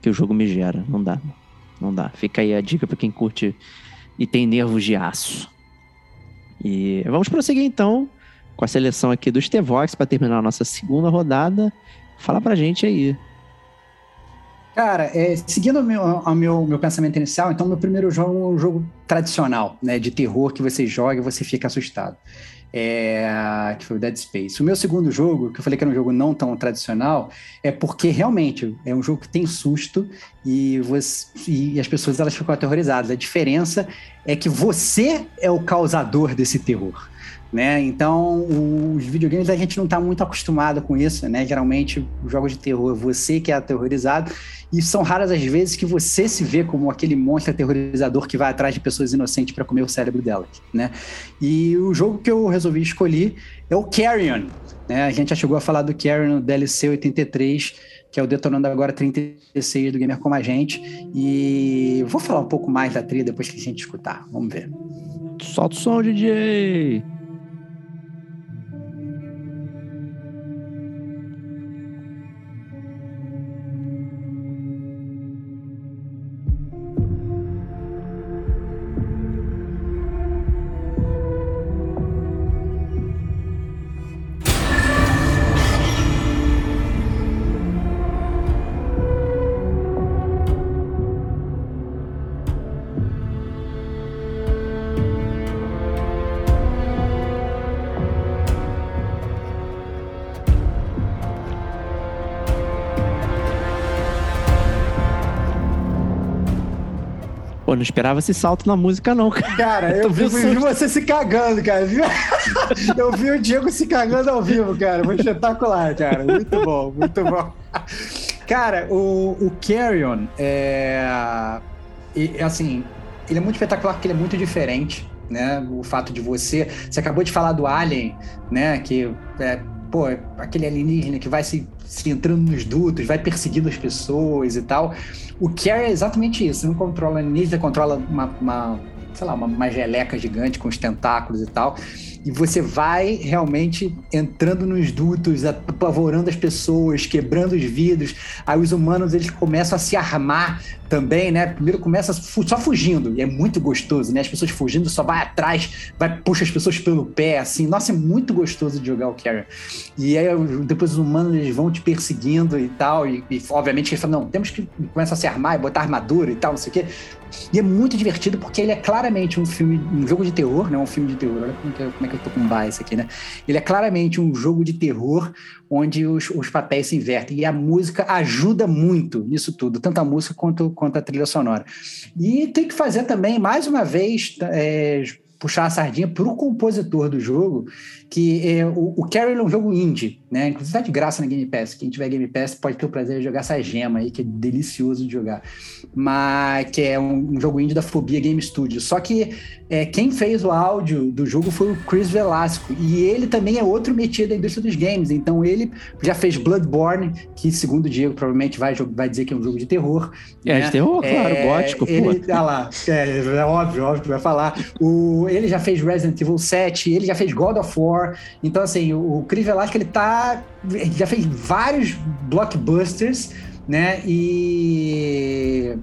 que o jogo me gera. Não dá. Não dá. Fica aí a dica pra quem curte e tem nervos de aço. E vamos prosseguir então com a seleção aqui do Stevox para terminar a nossa segunda rodada. Fala pra gente aí. Cara, é, seguindo o meu, meu, meu pensamento inicial, então meu primeiro jogo é um jogo tradicional, né, de terror que você joga e você fica assustado. É, que foi o Dead Space. O meu segundo jogo, que eu falei que era um jogo não tão tradicional, é porque realmente é um jogo que tem susto e, você, e as pessoas elas ficam aterrorizadas. A diferença é que você é o causador desse terror. Né? Então, os videogames a gente não está muito acostumado com isso, né? Geralmente, os jogos de terror, você que é aterrorizado, e são raras as vezes que você se vê como aquele monstro aterrorizador que vai atrás de pessoas inocentes para comer o cérebro delas, né? E o jogo que eu resolvi escolher é o Carrion, né? A gente já chegou a falar do Carrion no DLC 83, que é o Detonando Agora 36 do Gamer Como a Gente, e vou falar um pouco mais da trilha depois que a gente escutar, vamos ver. Solta o som, DJ! Não esperava esse salto na música, não, cara. Cara, [laughs] eu Tô vi, vi você se cagando, cara. [laughs] Eu vi o Diego se cagando ao vivo, cara. Foi espetacular, cara. Muito bom, muito bom. Cara, o, o Carrion é. e, assim, ele é muito espetacular porque ele é muito diferente, né? O fato de você. Você acabou de falar do Alien, né? Que é, pô, aquele alienígena que vai se, se entrando nos dutos, vai perseguindo as pessoas e tal. O Carrion é exatamente isso. Não controla alienígena, controla uma, uma sei lá, uma, uma geleca gigante com os tentáculos e tal e você vai realmente entrando nos dutos, apavorando as pessoas, quebrando os vidros. Aí os humanos eles começam a se armar também, né? Primeiro começa só fugindo, e é muito gostoso, né? As pessoas fugindo, só vai atrás, vai puxa as pessoas pelo pé, assim. Nossa, é muito gostoso de jogar o Carrier. E aí depois os humanos eles vão te perseguindo e tal, e, e obviamente eles falam, não, temos que começar a se armar e botar armadura e tal, não sei o quê. E é muito divertido porque ele é claramente um filme, um jogo de terror, né? Um filme de terror. Olha como é que, como é que eu tô com bias aqui, né? Ele é claramente um jogo de terror onde os, os papéis se invertem. E a música ajuda muito nisso tudo, tanto a música quanto, quanto a trilha sonora. E tem que fazer também, mais uma vez, é, puxar a sardinha para o compositor do jogo, que é, o, o Carol é um jogo indie, né? Inclusive tá de graça na Game Pass. Quem tiver Game Pass pode ter o prazer de jogar essa gema aí, que é delicioso de jogar. Mas que é um, um jogo indie da Fobia Game Studio. Só que é, quem fez o áudio do jogo foi o Chris Velasco. E ele também é outro metido da indústria dos games. Então ele já fez Bloodborne, que segundo o Diego provavelmente vai, vai dizer que é um jogo de terror. É, né? de terror, claro, é, gótico, ele, pô. Ah lá, é, é óbvio, óbvio que vai falar. O, ele já fez Resident Evil 7, ele já fez God of War, então, assim, o Chris Velasco, ele tá... Ele já fez vários blockbusters, né? E...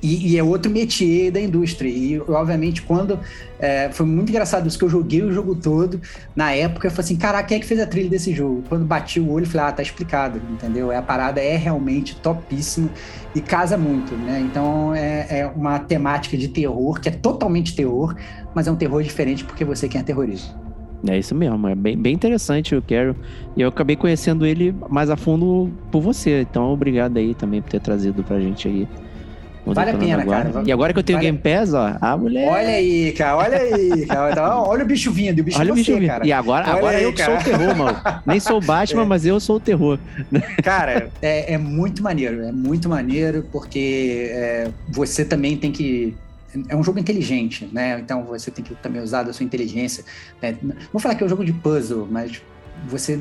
E, e, é outro métier da indústria. E, obviamente, quando. É, foi muito engraçado isso, que eu joguei o jogo todo. Na época, eu falei assim: caraca, quem é que fez a trilha desse jogo? Quando bati o olho, falei: ah, tá explicado, entendeu? A parada é realmente topíssima e casa muito, né? Então, é, é uma temática de terror, que é totalmente terror, mas é um terror diferente porque você quem é terrorista. É isso mesmo, é bem, bem interessante o Carol. E eu acabei conhecendo ele mais a fundo por você. Então, obrigado aí também por ter trazido pra gente aí. Vale a pena, agora. cara. E agora que eu tenho vale... Game Pass, ó, a mulher. Olha aí, cara, olha aí, cara. Então, olha o bicho vindo, o bicho olha você, o bicho vindo. cara. E agora, agora aí, eu que sou o terror, mano. Nem sou o Batman, é. mas eu sou o terror. Cara, é, é, muito maneiro, é muito maneiro, porque é, você também tem que é um jogo inteligente, né? Então você tem que também usar da sua inteligência. Né? Vou falar que é um jogo de puzzle, mas você,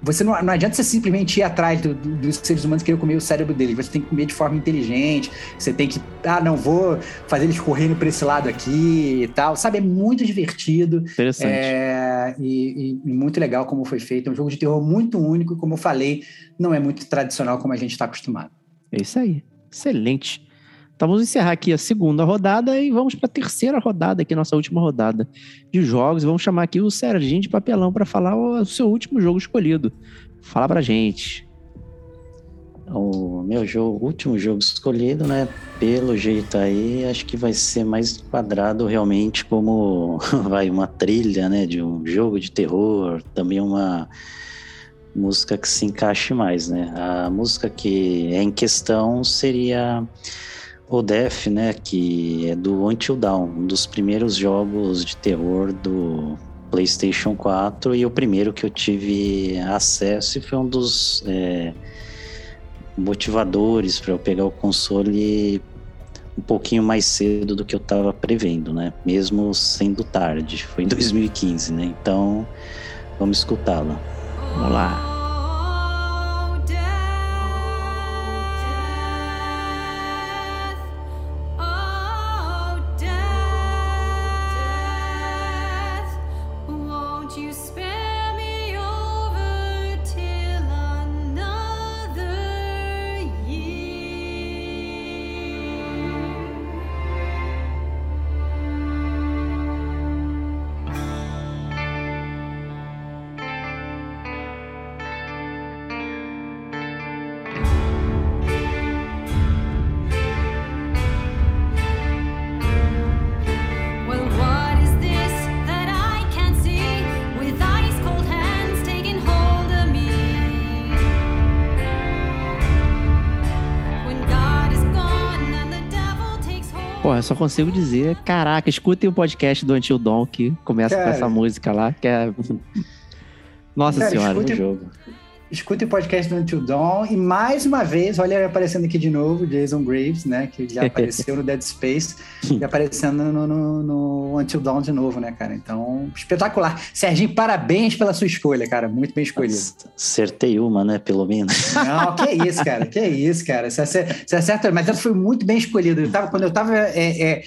você não, não adianta você simplesmente ir atrás do, do, dos seres humanos querer comer o cérebro deles. Você tem que comer de forma inteligente. Você tem que, ah, não vou fazer eles correndo para esse lado aqui e tal. Sabe, é muito divertido. Interessante. É, e, e, e, muito legal como foi feito. É um jogo de terror muito único. Como eu falei, não é muito tradicional como a gente está acostumado. É isso aí. Excelente. Então vamos encerrar aqui a segunda rodada e vamos para a terceira rodada, aqui nossa última rodada de jogos. Vamos chamar aqui o Serginho de Papelão para falar o seu último jogo escolhido. Fala pra gente. O meu jogo, último jogo escolhido, né? Pelo jeito aí, acho que vai ser mais quadrado realmente como [laughs] vai uma trilha, né? De um jogo de terror, também uma música que se encaixe mais, né? A música que é em questão seria o Death, né, que é do Until Dawn, um dos primeiros jogos de terror do PlayStation 4 e o primeiro que eu tive acesso e foi um dos é, motivadores para eu pegar o console um pouquinho mais cedo do que eu estava prevendo, né? Mesmo sendo tarde, foi em 2015, né? Então, vamos escutá-la. Vamos lá. Porra, só consigo dizer, caraca, escutem o podcast do Until Dawn que começa Cara. com essa música lá, que é. Nossa Cara, senhora. Escutem, jogo. Escutem o podcast do Until Dawn. E mais uma vez, olha ele aparecendo aqui de novo, Jason Graves, né? Que já [laughs] apareceu no Dead Space e aparecendo no, no, no, Until Dawn de novo, né, cara? Então, espetacular. Serginho, parabéns pela sua escolha, cara. Muito bem escolhido. Acertei uma, né? Pelo menos. Não, que isso, cara. Que isso, cara. Você acerta, mas essa foi muito bem escolhido. Eu tava, quando eu tava é, é,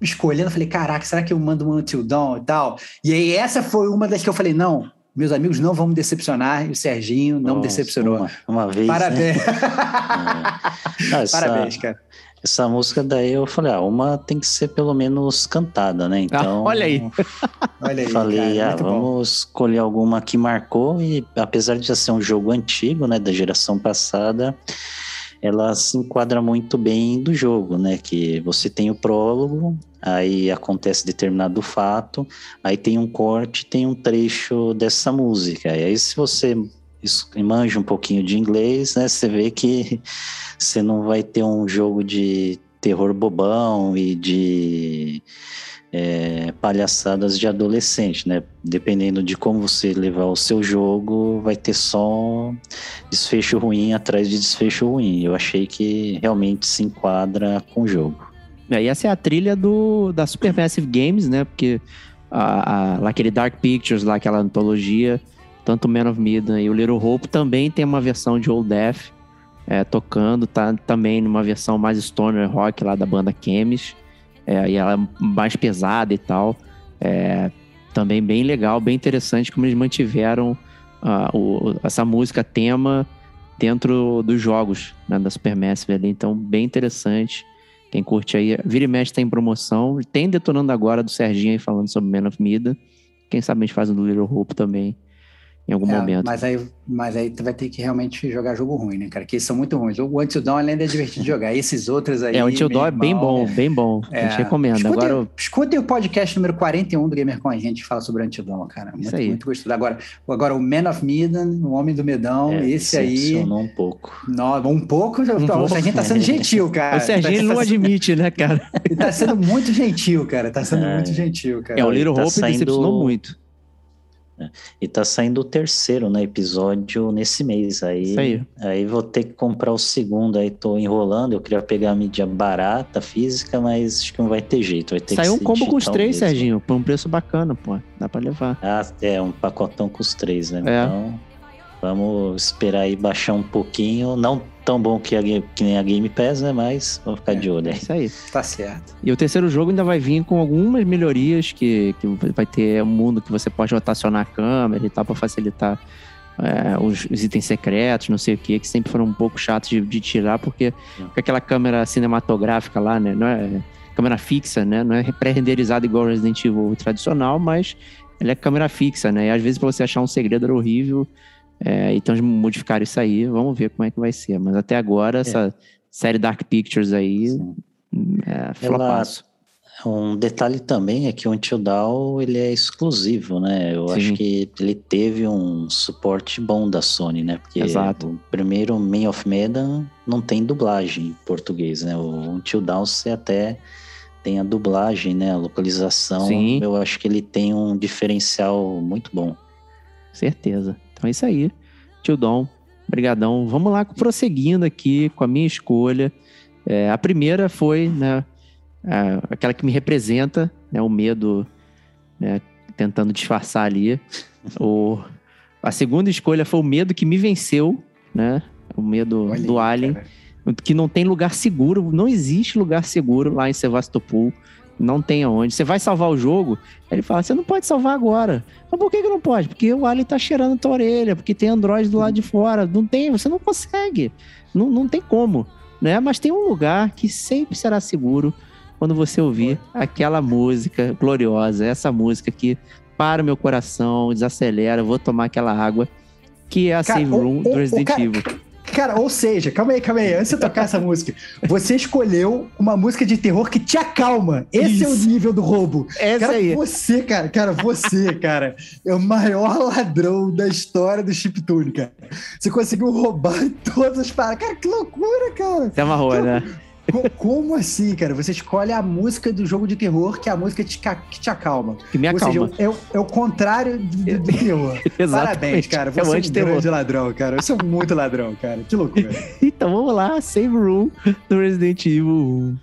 escolhendo, eu falei, caraca, será que eu mando um Until Dawn e tal? E aí essa foi uma das que eu falei, não, meus amigos não vão me decepcionar e o Serginho não Nossa, me decepcionou. Uma, uma vez. Parabéns. Né? [laughs] é. essa, Parabéns, cara. Essa música daí eu falei, ah, uma tem que ser pelo menos cantada, né? Ah, então. Ah, olha aí. [laughs] olha aí. Falei, cara, ah, vamos bom. escolher alguma que marcou e apesar de já ser um jogo antigo, né, da geração passada, ela se enquadra muito bem do jogo, né? Que você tem o prólogo, aí acontece determinado fato, aí tem um corte, tem um trecho dessa música. E aí, se você manja um pouquinho de inglês, né? Você vê que [laughs] você não vai ter um jogo de terror bobão e de é, palhaçadas de adolescente, né? Dependendo de como você levar o seu jogo, vai ter só desfecho ruim atrás de desfecho ruim. Eu achei que realmente se enquadra com o jogo. É, e essa é a trilha do, da Supermassive Games, né? Porque a, a, lá aquele Dark Pictures, lá aquela antologia, tanto Man of Medan e o Little Hope também tem uma versão de Old Death é, tocando, tá também numa versão mais stoner rock lá da banda Chemis. É, e ela é mais pesada e tal. É, também bem legal, bem interessante como eles mantiveram uh, o, essa música tema dentro dos jogos né, da Supermassive ali. Então, bem interessante. Quem curte aí, vira e mexe tem promoção. Tem detonando agora do Serginho aí falando sobre Man of Mida. Quem sabe a gente faz um do Little Hope também em algum é, momento. Mas aí, mas aí tu vai ter que realmente jogar jogo ruim, né, cara? Que eles são muito ruins. O Until Dawn além é divertido de jogar. [laughs] Esses outros aí. É, o Until Dawn é bem bom, bem bom. É, a gente recomenda. Escutem, Agora... escutem o podcast número 41 do Gamer com a gente que fala sobre o Until Dawn, cara. Muito, Isso aí. muito gostoso. Agora, agora, o Man of Medan, o Homem do Medão, é, esse aí. um pouco. Não, um pouco. Um o pouco. Serginho tá sendo [laughs] gentil, cara. O Serginho tá, não tá admite, né, cara? Ele tá sendo muito gentil, cara. Tá sendo [laughs] é. muito gentil, cara. É, o Little tá Hope saindo... decepcionou muito. É. E tá saindo o terceiro né, episódio nesse mês. Aí, aí. aí vou ter que comprar o segundo. Aí tô enrolando. Eu queria pegar a mídia barata, física, mas acho que não vai ter jeito. Vai ter Saiu um combo com os três, mesmo. Serginho, por um preço bacana, pô. Dá pra levar. Ah, é, um pacotão com os três, né? É. Então, vamos esperar aí baixar um pouquinho. Não tão bom que, a, que nem a Game Pass, né? Mas vamos ficar é, de olho aí. É isso aí. Tá certo. E o terceiro jogo ainda vai vir com algumas melhorias que, que vai ter um mundo que você pode rotacionar a câmera e tal para facilitar é, os, os, itens secretos, não sei o que, que sempre foram um pouco chatos de, de tirar, porque com aquela câmera cinematográfica lá, né? Não é câmera fixa, né? Não é pré-renderizada igual o Resident Evil tradicional, mas ela é câmera fixa, né? E às vezes pra você achar um segredo era horrível. É, então modificaram isso aí, vamos ver como é que vai ser. Mas até agora, é. essa série Dark Pictures aí Sim. é flopaço. Um detalhe também é que o Until Dawn ele é exclusivo, né? Eu Sim. acho que ele teve um suporte bom da Sony, né? Porque Exato. o primeiro Man of Medan não tem dublagem em português, né? O Until Dawn você até tem a dublagem, né? A localização. Sim. Eu acho que ele tem um diferencial muito bom. Certeza. Então é isso aí. Tio Dom, brigadão. Vamos lá, prosseguindo aqui com a minha escolha. É, a primeira foi né, aquela que me representa, né, o medo, né, tentando disfarçar ali. o, a segunda escolha foi o medo que me venceu, né? O medo Olha do aí, Alien. Cara. Que não tem lugar seguro, não existe lugar seguro lá em Sevastopol não tem aonde. Você vai salvar o jogo, ele fala: você não pode salvar agora. Mas por que, que não pode? Porque o Alien tá cheirando a tua orelha, porque tem Android do lado de fora. Não tem, você não consegue. Não, não tem como. Né? Mas tem um lugar que sempre será seguro quando você ouvir aquela música gloriosa, essa música que para o meu coração, desacelera, vou tomar aquela água, que é a Cara, Save Room o, do Resident Evil. Cara, ou seja, calma aí, calma aí. Antes de tocar essa música, você escolheu uma música de terror que te acalma. Esse Isso. é o nível do roubo. Essa cara, aí. Você, cara, cara, você, cara, é o maior ladrão da história do chiptune, cara. Você conseguiu roubar todas as paradas. Cara, que loucura, cara. Você amarrou, cara, né? Co- Como assim, cara? Você escolhe a música do jogo de terror, que é a música que te, que te acalma. Que me Ou acalma. seja, é, o- é o contrário do, do- terror. [laughs] Parabéns, Exatamente. cara. É Você o é um antiterror. grande ladrão, cara. Você é muito ladrão, cara. Que loucura. [laughs] Então vamos lá, Save Room do Resident Evil 1.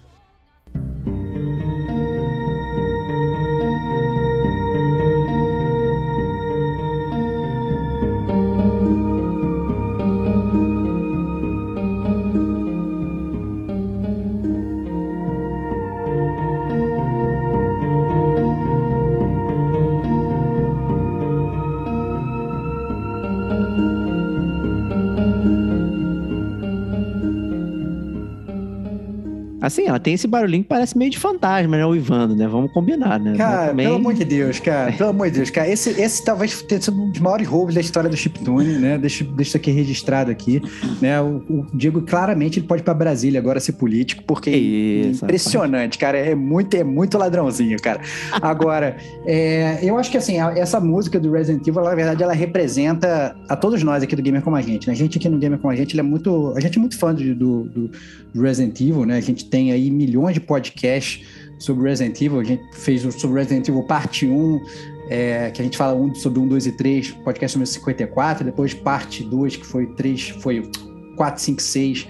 Assim, ela tem esse barulhinho que parece meio de fantasma, né? Uivando, né? Vamos combinar, né? Cara, também- pelo amor de Deus, cara. [laughs] Pelo amor de Deus, cara. Esse, esse talvez tenha sido um maiores roubos da história do chiptune, né? Deixa, deixa isso aqui registrado aqui. Né? O, o Diego, claramente, ele pode ir pra Brasília agora ser político, porque é Isso, impressionante, cara. É muito, é muito ladrãozinho, cara. Agora, [laughs] é, eu acho que assim, essa música do Resident Evil, na verdade, ela representa a todos nós aqui do Gamer Como a Gente, né? A gente aqui no Gamer Como a Gente, ele é muito. A gente é muito fã do, do, do Resident Evil, né? A gente tem aí milhões de podcasts sobre Resident Evil. A gente fez o sobre Resident Evil parte 1, é, que a gente fala um, sobre 1, 2 e 3, podcast número 54, depois parte 2, que foi 3, foi 4, 5, 6,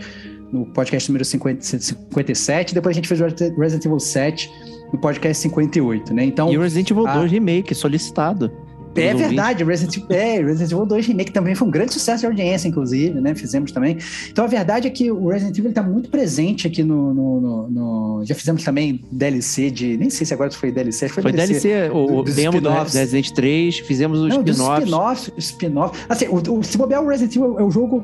no podcast número 50, 57, depois a gente fez Resident Evil 7 no podcast 58, né? Então, E o Resident Evil Ah. 2 Remake, solicitado. É verdade, Resident, é, Resident Evil 2 Remake também foi um grande sucesso de audiência, inclusive, né? Fizemos também. Então a verdade é que o Resident Evil está muito presente aqui no, no- no- no- Já fizemos também DLC de. Nem sei se agora foi DLC, Foi foi, DLC, o, o dos demo do. Resident 3, fizemos os spin-offs. Spin-off. Assim, o, o, se bobear, o Resident Evil é o jogo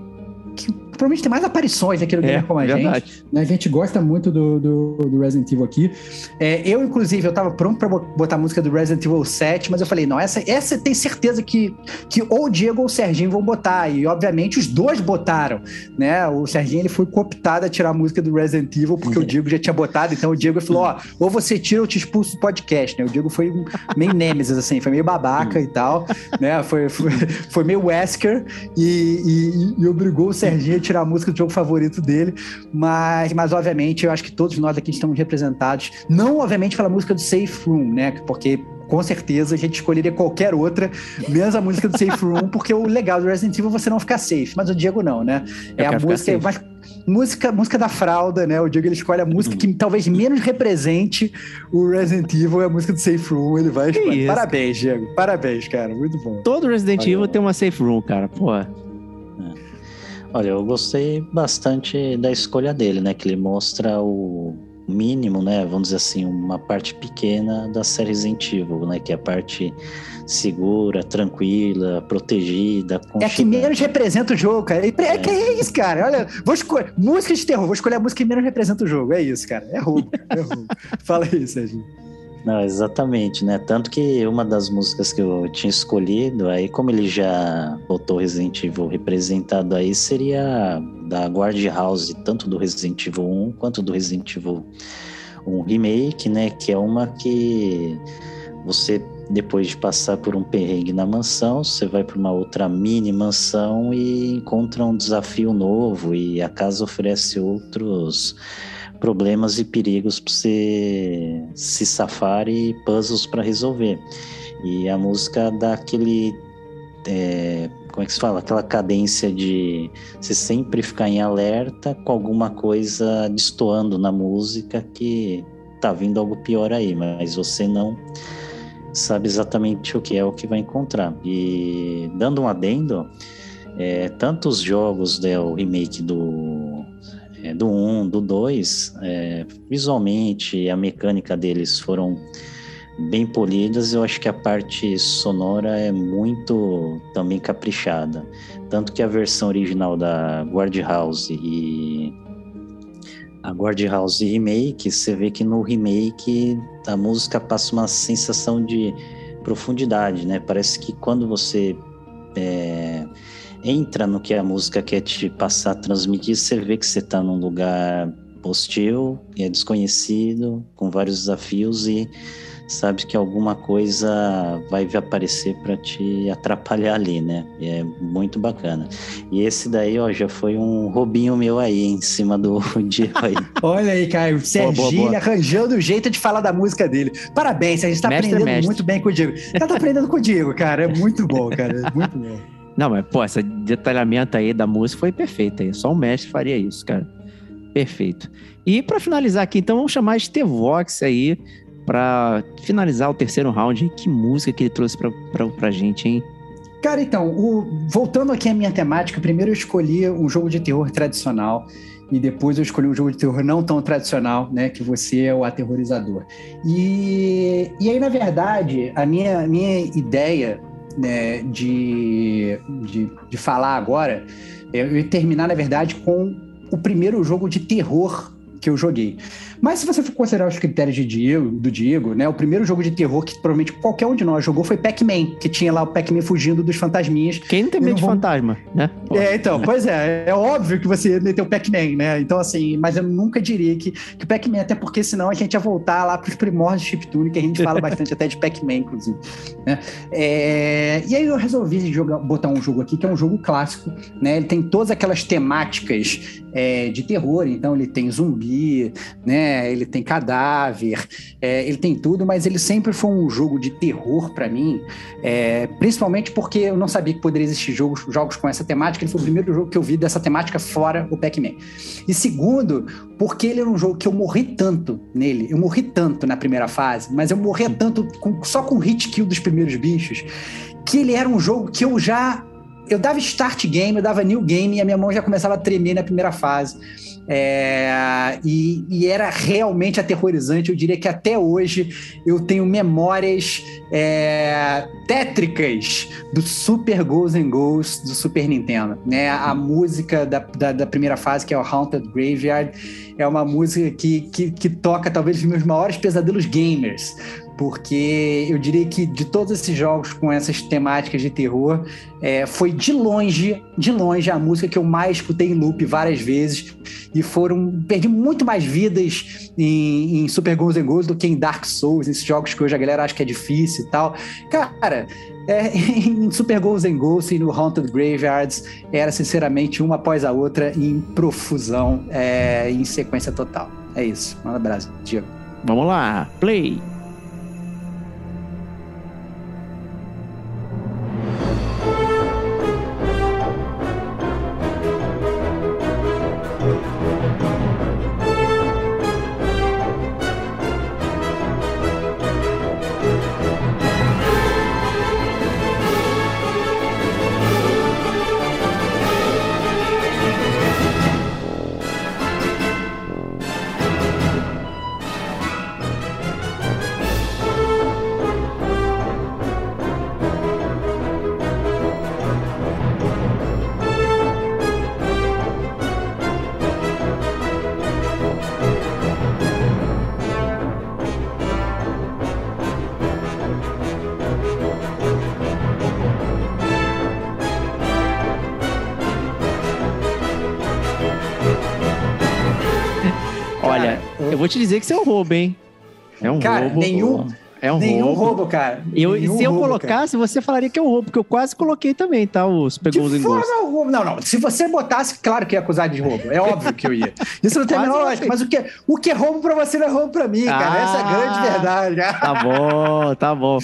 que provavelmente tem mais aparições aqui no É, Gamer como a gente. verdade. né? A gente gosta muito do, do, do Resident Evil aqui. É, eu, inclusive, eu tava pronto pra bo- botar a música do Resident Evil 7, mas eu falei, não, essa, essa tem certeza que, que ou o Diego ou o Serginho vão botar. E, obviamente, os dois botaram, né? O Serginho, ele foi cooptado a tirar a música do Resident Evil, porque o Diego já tinha botado. Então, o Diego falou, ó, ou você tira ou te expulso do podcast, né? O Diego foi meio Nemesis, assim, foi meio babaca e tal, né? Foi, foi, foi meio Wesker e, e- e obrigou o Serginho a tirar a música do jogo favorito dele. Mas, mas, obviamente, eu acho que todos nós aqui estamos representados. Não, obviamente, pela música do Safe Room, né? Porque com certeza a gente escolheria qualquer outra, menos a música do Safe Room, [laughs] porque o legal do Resident Evil é você não ficar safe. Mas o Diego não, né? Eu é a música, mas música, música da fralda, né? O Diego ele escolhe a música que talvez menos represente o Resident Evil, é a música do Safe Room, ele vai? Parabéns, Diego. Parabéns, cara. Muito bom. Todo Resident Valeu. Evil tem uma safe room, cara. Pô, Olha, eu gostei bastante da escolha dele, né? Que ele mostra o mínimo, né? Vamos dizer assim, uma parte pequena da série Resident Evil, né? Que é a parte segura, tranquila, protegida, É a que menos representa o jogo, cara. É, é que é isso, cara. Olha, vou escolher. Música de terror, vou escolher a música que menos representa o jogo. É isso, cara. É roubo. É roubo. Fala aí, Serginho. Não, exatamente, né? Tanto que uma das músicas que eu tinha escolhido, aí como ele já botou Resident Evil representado aí, seria da Guard House, tanto do Resident Evil 1 quanto do Resident Evil 1 Remake, né? Que é uma que você, depois de passar por um perrengue na mansão, você vai para uma outra mini mansão e encontra um desafio novo e a casa oferece outros problemas e perigos para você se safar e puzzles para resolver. E a música dá aquele. é, como é que se fala? Aquela cadência de você sempre ficar em alerta com alguma coisa destoando na música que tá vindo algo pior aí, mas você não sabe exatamente o que é o que vai encontrar. E dando um adendo, é, jogos, né, o remake do, é, do 1, do 2, é, visualmente a mecânica deles foram bem polidas, eu acho que a parte sonora é muito também caprichada. Tanto que a versão original da Guard House e a Guard House Remake, você vê que no remake a música passa uma sensação de profundidade, né? Parece que quando você é, entra no que a música quer te passar, transmitir, você vê que você está num lugar hostil, é desconhecido, com vários desafios e sabe que alguma coisa vai aparecer para te atrapalhar ali, né? E é muito bacana. E esse daí, ó, já foi um roubinho meu aí, em cima do [laughs] Diego aí. [laughs] Olha aí, Caio, Serginho arranjando o jeito de falar da música dele. Parabéns, a gente tá mestre, aprendendo mestre. muito bem com o Diego. Tá, tá aprendendo com o Diego, cara, é muito bom, cara, é muito bom. Não, mas, pô, esse detalhamento aí da música foi perfeito aí. Só um mestre faria isso, cara. Perfeito. E para finalizar aqui, então, vamos chamar Estevox aí para finalizar o terceiro round. Que música que ele trouxe pra, pra, pra gente, hein? Cara, então, o, voltando aqui à minha temática, primeiro eu escolhi um jogo de terror tradicional e depois eu escolhi um jogo de terror não tão tradicional, né? Que você é o aterrorizador. E, e aí, na verdade, a minha, minha ideia né, de, de, de falar agora, eu ia terminar, na verdade, com o primeiro jogo de terror que eu joguei. Mas se você for considerar os critérios de Diego, do Diego, né? O primeiro jogo de terror que provavelmente qualquer um de nós jogou foi Pac-Man, que tinha lá o Pac-Man fugindo dos fantasminhas. Quem não tem medo de fantasma, né? É, então, pois é, é óbvio que você meteu o Pac-Man, né? Então, assim, mas eu nunca diria que, que o Pac-Man, até porque senão a gente ia voltar lá para os primórdios de chiptune, que a gente fala bastante até de Pac-Man, inclusive. Né? É... E aí eu resolvi jogar, botar um jogo aqui, que é um jogo clássico, né? Ele tem todas aquelas temáticas é, de terror, então ele tem zumbi, né? Ele tem cadáver, é, ele tem tudo, mas ele sempre foi um jogo de terror para mim, é, principalmente porque eu não sabia que poderia existir jogos, jogos com essa temática. Ele foi o primeiro jogo que eu vi dessa temática fora o Pac-Man. E segundo, porque ele era um jogo que eu morri tanto nele, eu morri tanto na primeira fase, mas eu morria tanto com, só com o hit kill dos primeiros bichos, que ele era um jogo que eu já eu dava start game, eu dava new game e a minha mão já começava a tremer na primeira fase. É, e, e, era realmente aterrorizante. Eu diria que até hoje eu tenho memórias é, tétricas do Super Ghosts and Ghosts do Super Nintendo. Né? A música da, da, da, primeira fase, que é o Haunted Graveyard, é uma música que, que, que toca talvez os meus maiores pesadelos gamers porque eu diria que de todos esses jogos com essas temáticas de terror, é, foi de longe, de longe a música que eu mais escutei em loop várias vezes e foram perdi muito mais vidas em, em Super and Ghosts do que em Dark Souls, esses jogos que hoje a galera acha que é difícil e tal. Cara, é, [laughs] em Super Ghosts and Ghosts e no Haunted Graveyards era sinceramente uma após a outra em profusão, é, em sequência total. É isso. Um abraço, Diego. Vamos lá, play! Eu vou te dizer que isso é um roubo, hein? É um cara, roubo. Nenhum, é um nenhum roubo. roubo cara. Eu, nenhum se eu roubo, colocasse, cara. você falaria que é um roubo, porque eu quase coloquei também, tá? Os pegou de forma roubo. Não, não. Se você botasse, claro que ia acusar de roubo. É óbvio que eu ia. Isso não tem a menor lógica. Mas o que, o que é roubo pra você não é roubo pra mim, cara. Ah, Essa é a grande ah, verdade. Tá bom, tá bom.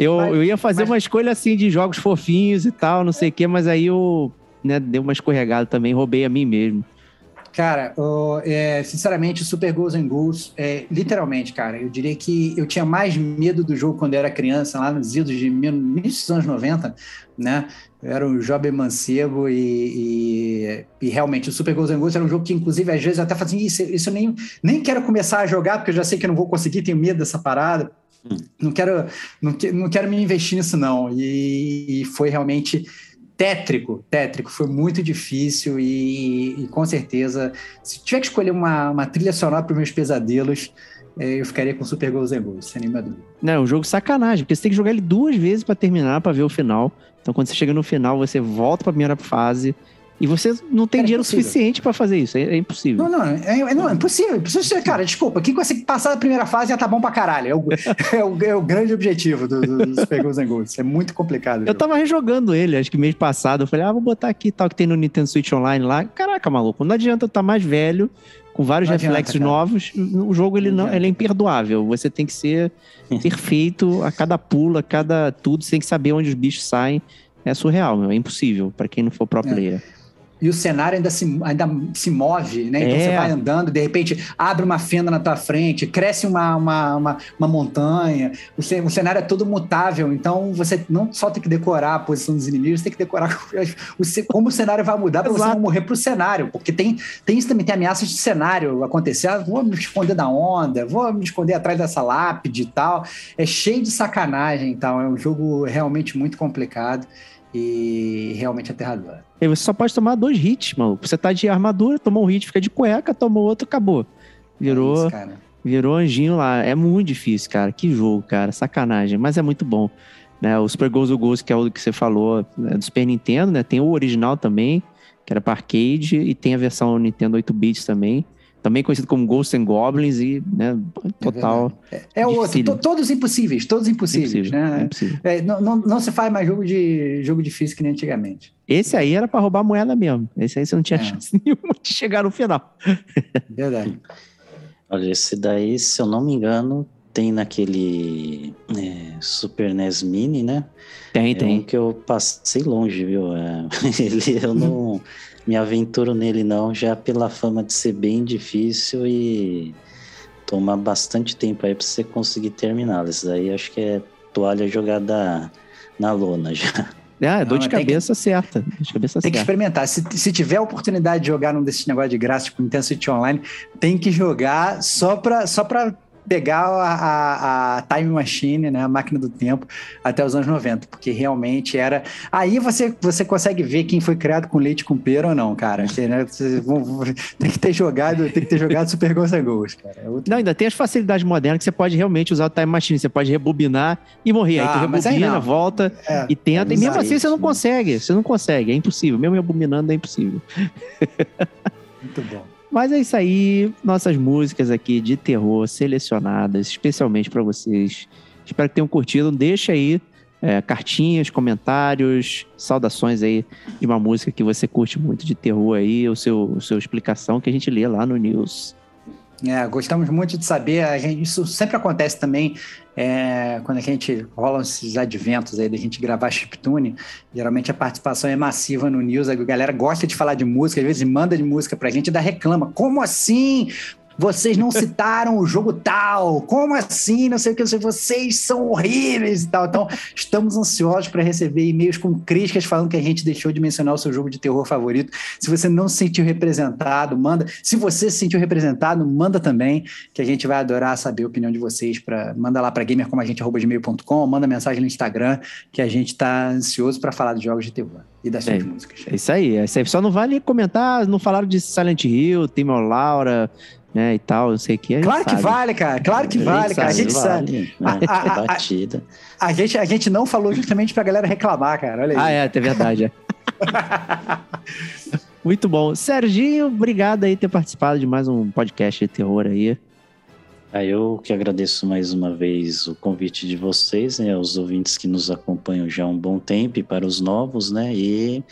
Eu, mas, eu ia fazer mas... uma escolha assim de jogos fofinhos e tal, não sei o quê, mas aí eu né, dei uma escorregada também, roubei a mim mesmo. Cara, é, sinceramente, Super Goals and Ghouls, é, literalmente, cara, eu diria que eu tinha mais medo do jogo quando eu era criança, lá nos idos de início dos anos 90, né? Eu era um jovem mancebo e, e, e, realmente o Super Goals and Ghouls era um jogo que, inclusive, às vezes eu até fazia isso, isso eu nem, nem quero começar a jogar, porque eu já sei que eu não vou conseguir, tenho medo dessa parada. Hum. Não quero, não, não quero me investir nisso, não. E, e foi realmente tétrico, tétrico, foi muito difícil e, e, com certeza, se tiver que escolher uma, uma trilha sonora para meus pesadelos, é, eu ficaria com Super Ghosts and Ghosts, sem nenhuma dúvida. Não, é um jogo sacanagem, porque você tem que jogar ele duas vezes para terminar, para ver o final. Então, quando você chega no final, você volta para a primeira fase E você não tem Cara, é dinheiro impossível. suficiente pra fazer isso. É, é impossível. Não, não, é, é- não, é impossível. é impossível. Cara, desculpa, quem consegue passar da primeira fase já tá bom pra caralho. É o, [laughs] é o, é o grande objetivo do, do, do Super Ghosts and. É muito complicado. Eu tava rejogando ele, acho que mês passado. Eu falei, ah, vou botar aqui tal que tem no Nintendo Switch Online lá. Caraca, maluco, não adianta eu estar mais velho, com vários adianta, reflexos cara. novos. O jogo ele Não não, ele é imperdoável. Você tem que ser [laughs] perfeito a cada pulo, a cada tudo. Você tem que saber onde os bichos saem. É surreal, meu. É impossível pra quem não for pro É. player. E o cenário ainda se, ainda se move, né? Então É. você vai andando, de repente abre uma fenda na tua frente, cresce uma, uma, uma, uma montanha. O, ce- o cenário é todo mutável, então você não só tem que decorar a posição dos inimigos, você tem que decorar [laughs] o como o cenário vai mudar para você não morrer pro cenário. Porque tem, tem isso também, tem ameaças de cenário acontecer. Ah, vou me esconder da onda, vou me esconder atrás dessa lápide e tal. É cheio de sacanagem e tal. É um jogo realmente muito complicado e realmente aterrador. E você só pode tomar dois hits, maluco. Você tá de armadura, tomou um hit, fica de cueca, tomou outro, acabou. Virou. É isso. Virou anjinho lá. É muito difícil, cara. Que jogo, cara. Sacanagem. Mas é muito bom. Né? O Super Ghost Ghost, que é o que você falou, é do Super Nintendo, né? Tem o original também, que era para arcade, e tem a versão Nintendo 8 bits também. Também conhecido como Ghosts and Goblins, e, né, total. É outro, Dificílimo. to- todos impossíveis, todos impossíveis, impossível, é né? impossível. É, não, não, não se faz mais jogo de jogo difícil que nem antigamente. Esse aí era para roubar moeda mesmo. Esse aí você não tinha É. chance [laughs] nenhuma de chegar no final. Verdade. Olha, esse daí, se eu não me engano, tem naquele é, Super NES Mini, né? Tem, É um tem. que eu passei longe, viu? É, [laughs] ele, eu não me aventuro nele, não, já pela fama de ser bem difícil e tomar bastante tempo aí pra você conseguir terminá-lo. Esse daí acho que é toalha jogada na lona já. Ah, é dor de tem que- cabeça certa. De cabeça Tem que certa. experimentar. Se, se tiver a oportunidade de jogar num desses negócios de graça, tipo Nintendo Switch Online, tem que jogar só pra, só pra pegar a, a, a Time Machine, né, a máquina do tempo, até os anos 90, porque realmente era... Aí você, você consegue ver quem foi criado com leite com pera ou não, cara. Que, né, vão- tem que ter jogado, tem que ter jogado Super Ghosts and Ghosts, cara. É outro Não, ainda tem as facilidades modernas que você pode realmente usar o Time Machine. Você pode rebobinar e morrer. Ah, aí tu aí rebobina, não. volta É, e tenta. E mesmo assim você não isso, né? consegue. Você não consegue. É impossível. Mesmo rebobinando é impossível. muito bom. Mas é isso aí. Nossas músicas aqui de terror selecionadas especialmente pra vocês. Espero que tenham curtido. Deixa aí é, cartinhas, comentários, saudações aí de uma música que você curte muito de terror aí, o seu, o seu explicação que a gente lê lá no News. É, gostamos muito de saber. A gente, isso sempre acontece também é, quando a gente rola esses adventos aí da gente gravar chiptune. Geralmente a participação é massiva no news. A galera gosta de falar de música, às vezes manda de música pra gente e ainda reclama. Como assim? Vocês não citaram o jogo tal? Como assim? Não sei o que, vocês são horríveis e tal. Então, estamos ansiosos para receber e-mails com críticas falando que a gente deixou de mencionar o seu jogo de terror favorito. Se você não se sentiu representado, manda. Se você se sentiu representado, manda também, que a gente vai adorar saber a opinião de vocês. Pra, manda lá para gamercomagente.com, manda mensagem no Instagram, que a gente está ansioso para falar de jogos de terror e das suas É. músicas. É isso aí. É isso aí. Só não vale comentar, não falaram de Silent Hill, Tim Laura, né, e tal, não sei o que. a gente Claro que sabe. vale, cara. Claro que vale, cara. A sabe, gente sabe. vale, né? A- [laughs] a- a- Batida. A gente, a gente não falou justamente pra galera reclamar, cara. Olha aí. Ah, é, é verdade. é. [laughs] Muito bom. Serginho, obrigado aí por ter participado de mais um podcast de terror aí. Aí eu que agradeço mais uma vez o convite de vocês, né, aos ouvintes que nos acompanham já há um bom tempo e para os novos, né, e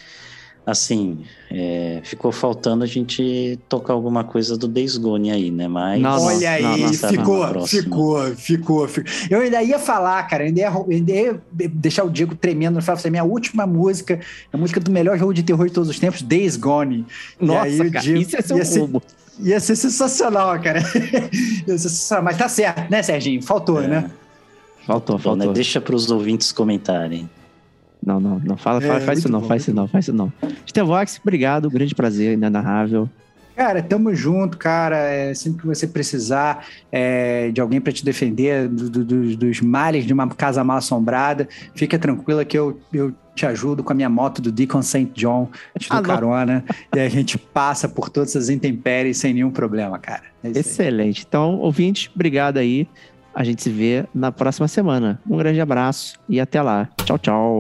assim, é, ficou faltando a gente tocar alguma coisa do Days Gone aí, né, mas... Não, Olha aí, não, não, na ficou, ficou, ficou, ficou. Eu ainda ia falar, cara, ainda ia, ainda ia deixar o Diego tremendo. Falar assim, minha última música, a música do melhor jogo de terror de todos os tempos, Days Gone. E Nossa, aí cara, Diego isso ia ser um ia ser-. Ia ser sensacional, cara. [laughs] Ia ser sensacional. Mas tá certo, né, Serginho? Faltou, É. né? Faltou, Bom, né, faltou. deixa para os ouvintes comentarem. Não, não, não. Fala, fala, É, faz isso não, bom, faz isso não, faz isso não. Stevox, obrigado, grande prazer, inenarrável. Cara, tamo junto, cara. É, sempre que você precisar é, de alguém para te defender do- do- dos- dos males de uma casa mal assombrada, fica tranquila que eu, eu te ajudo com a minha moto do Deacon St. John, te dou Ah, carona, e a gente passa por todas essas intempéries sem nenhum problema, cara. É isso aí. Excelente. Então, ouvintes, obrigado aí. A gente se vê na próxima semana. Um grande abraço e até lá. Tchau, tchau.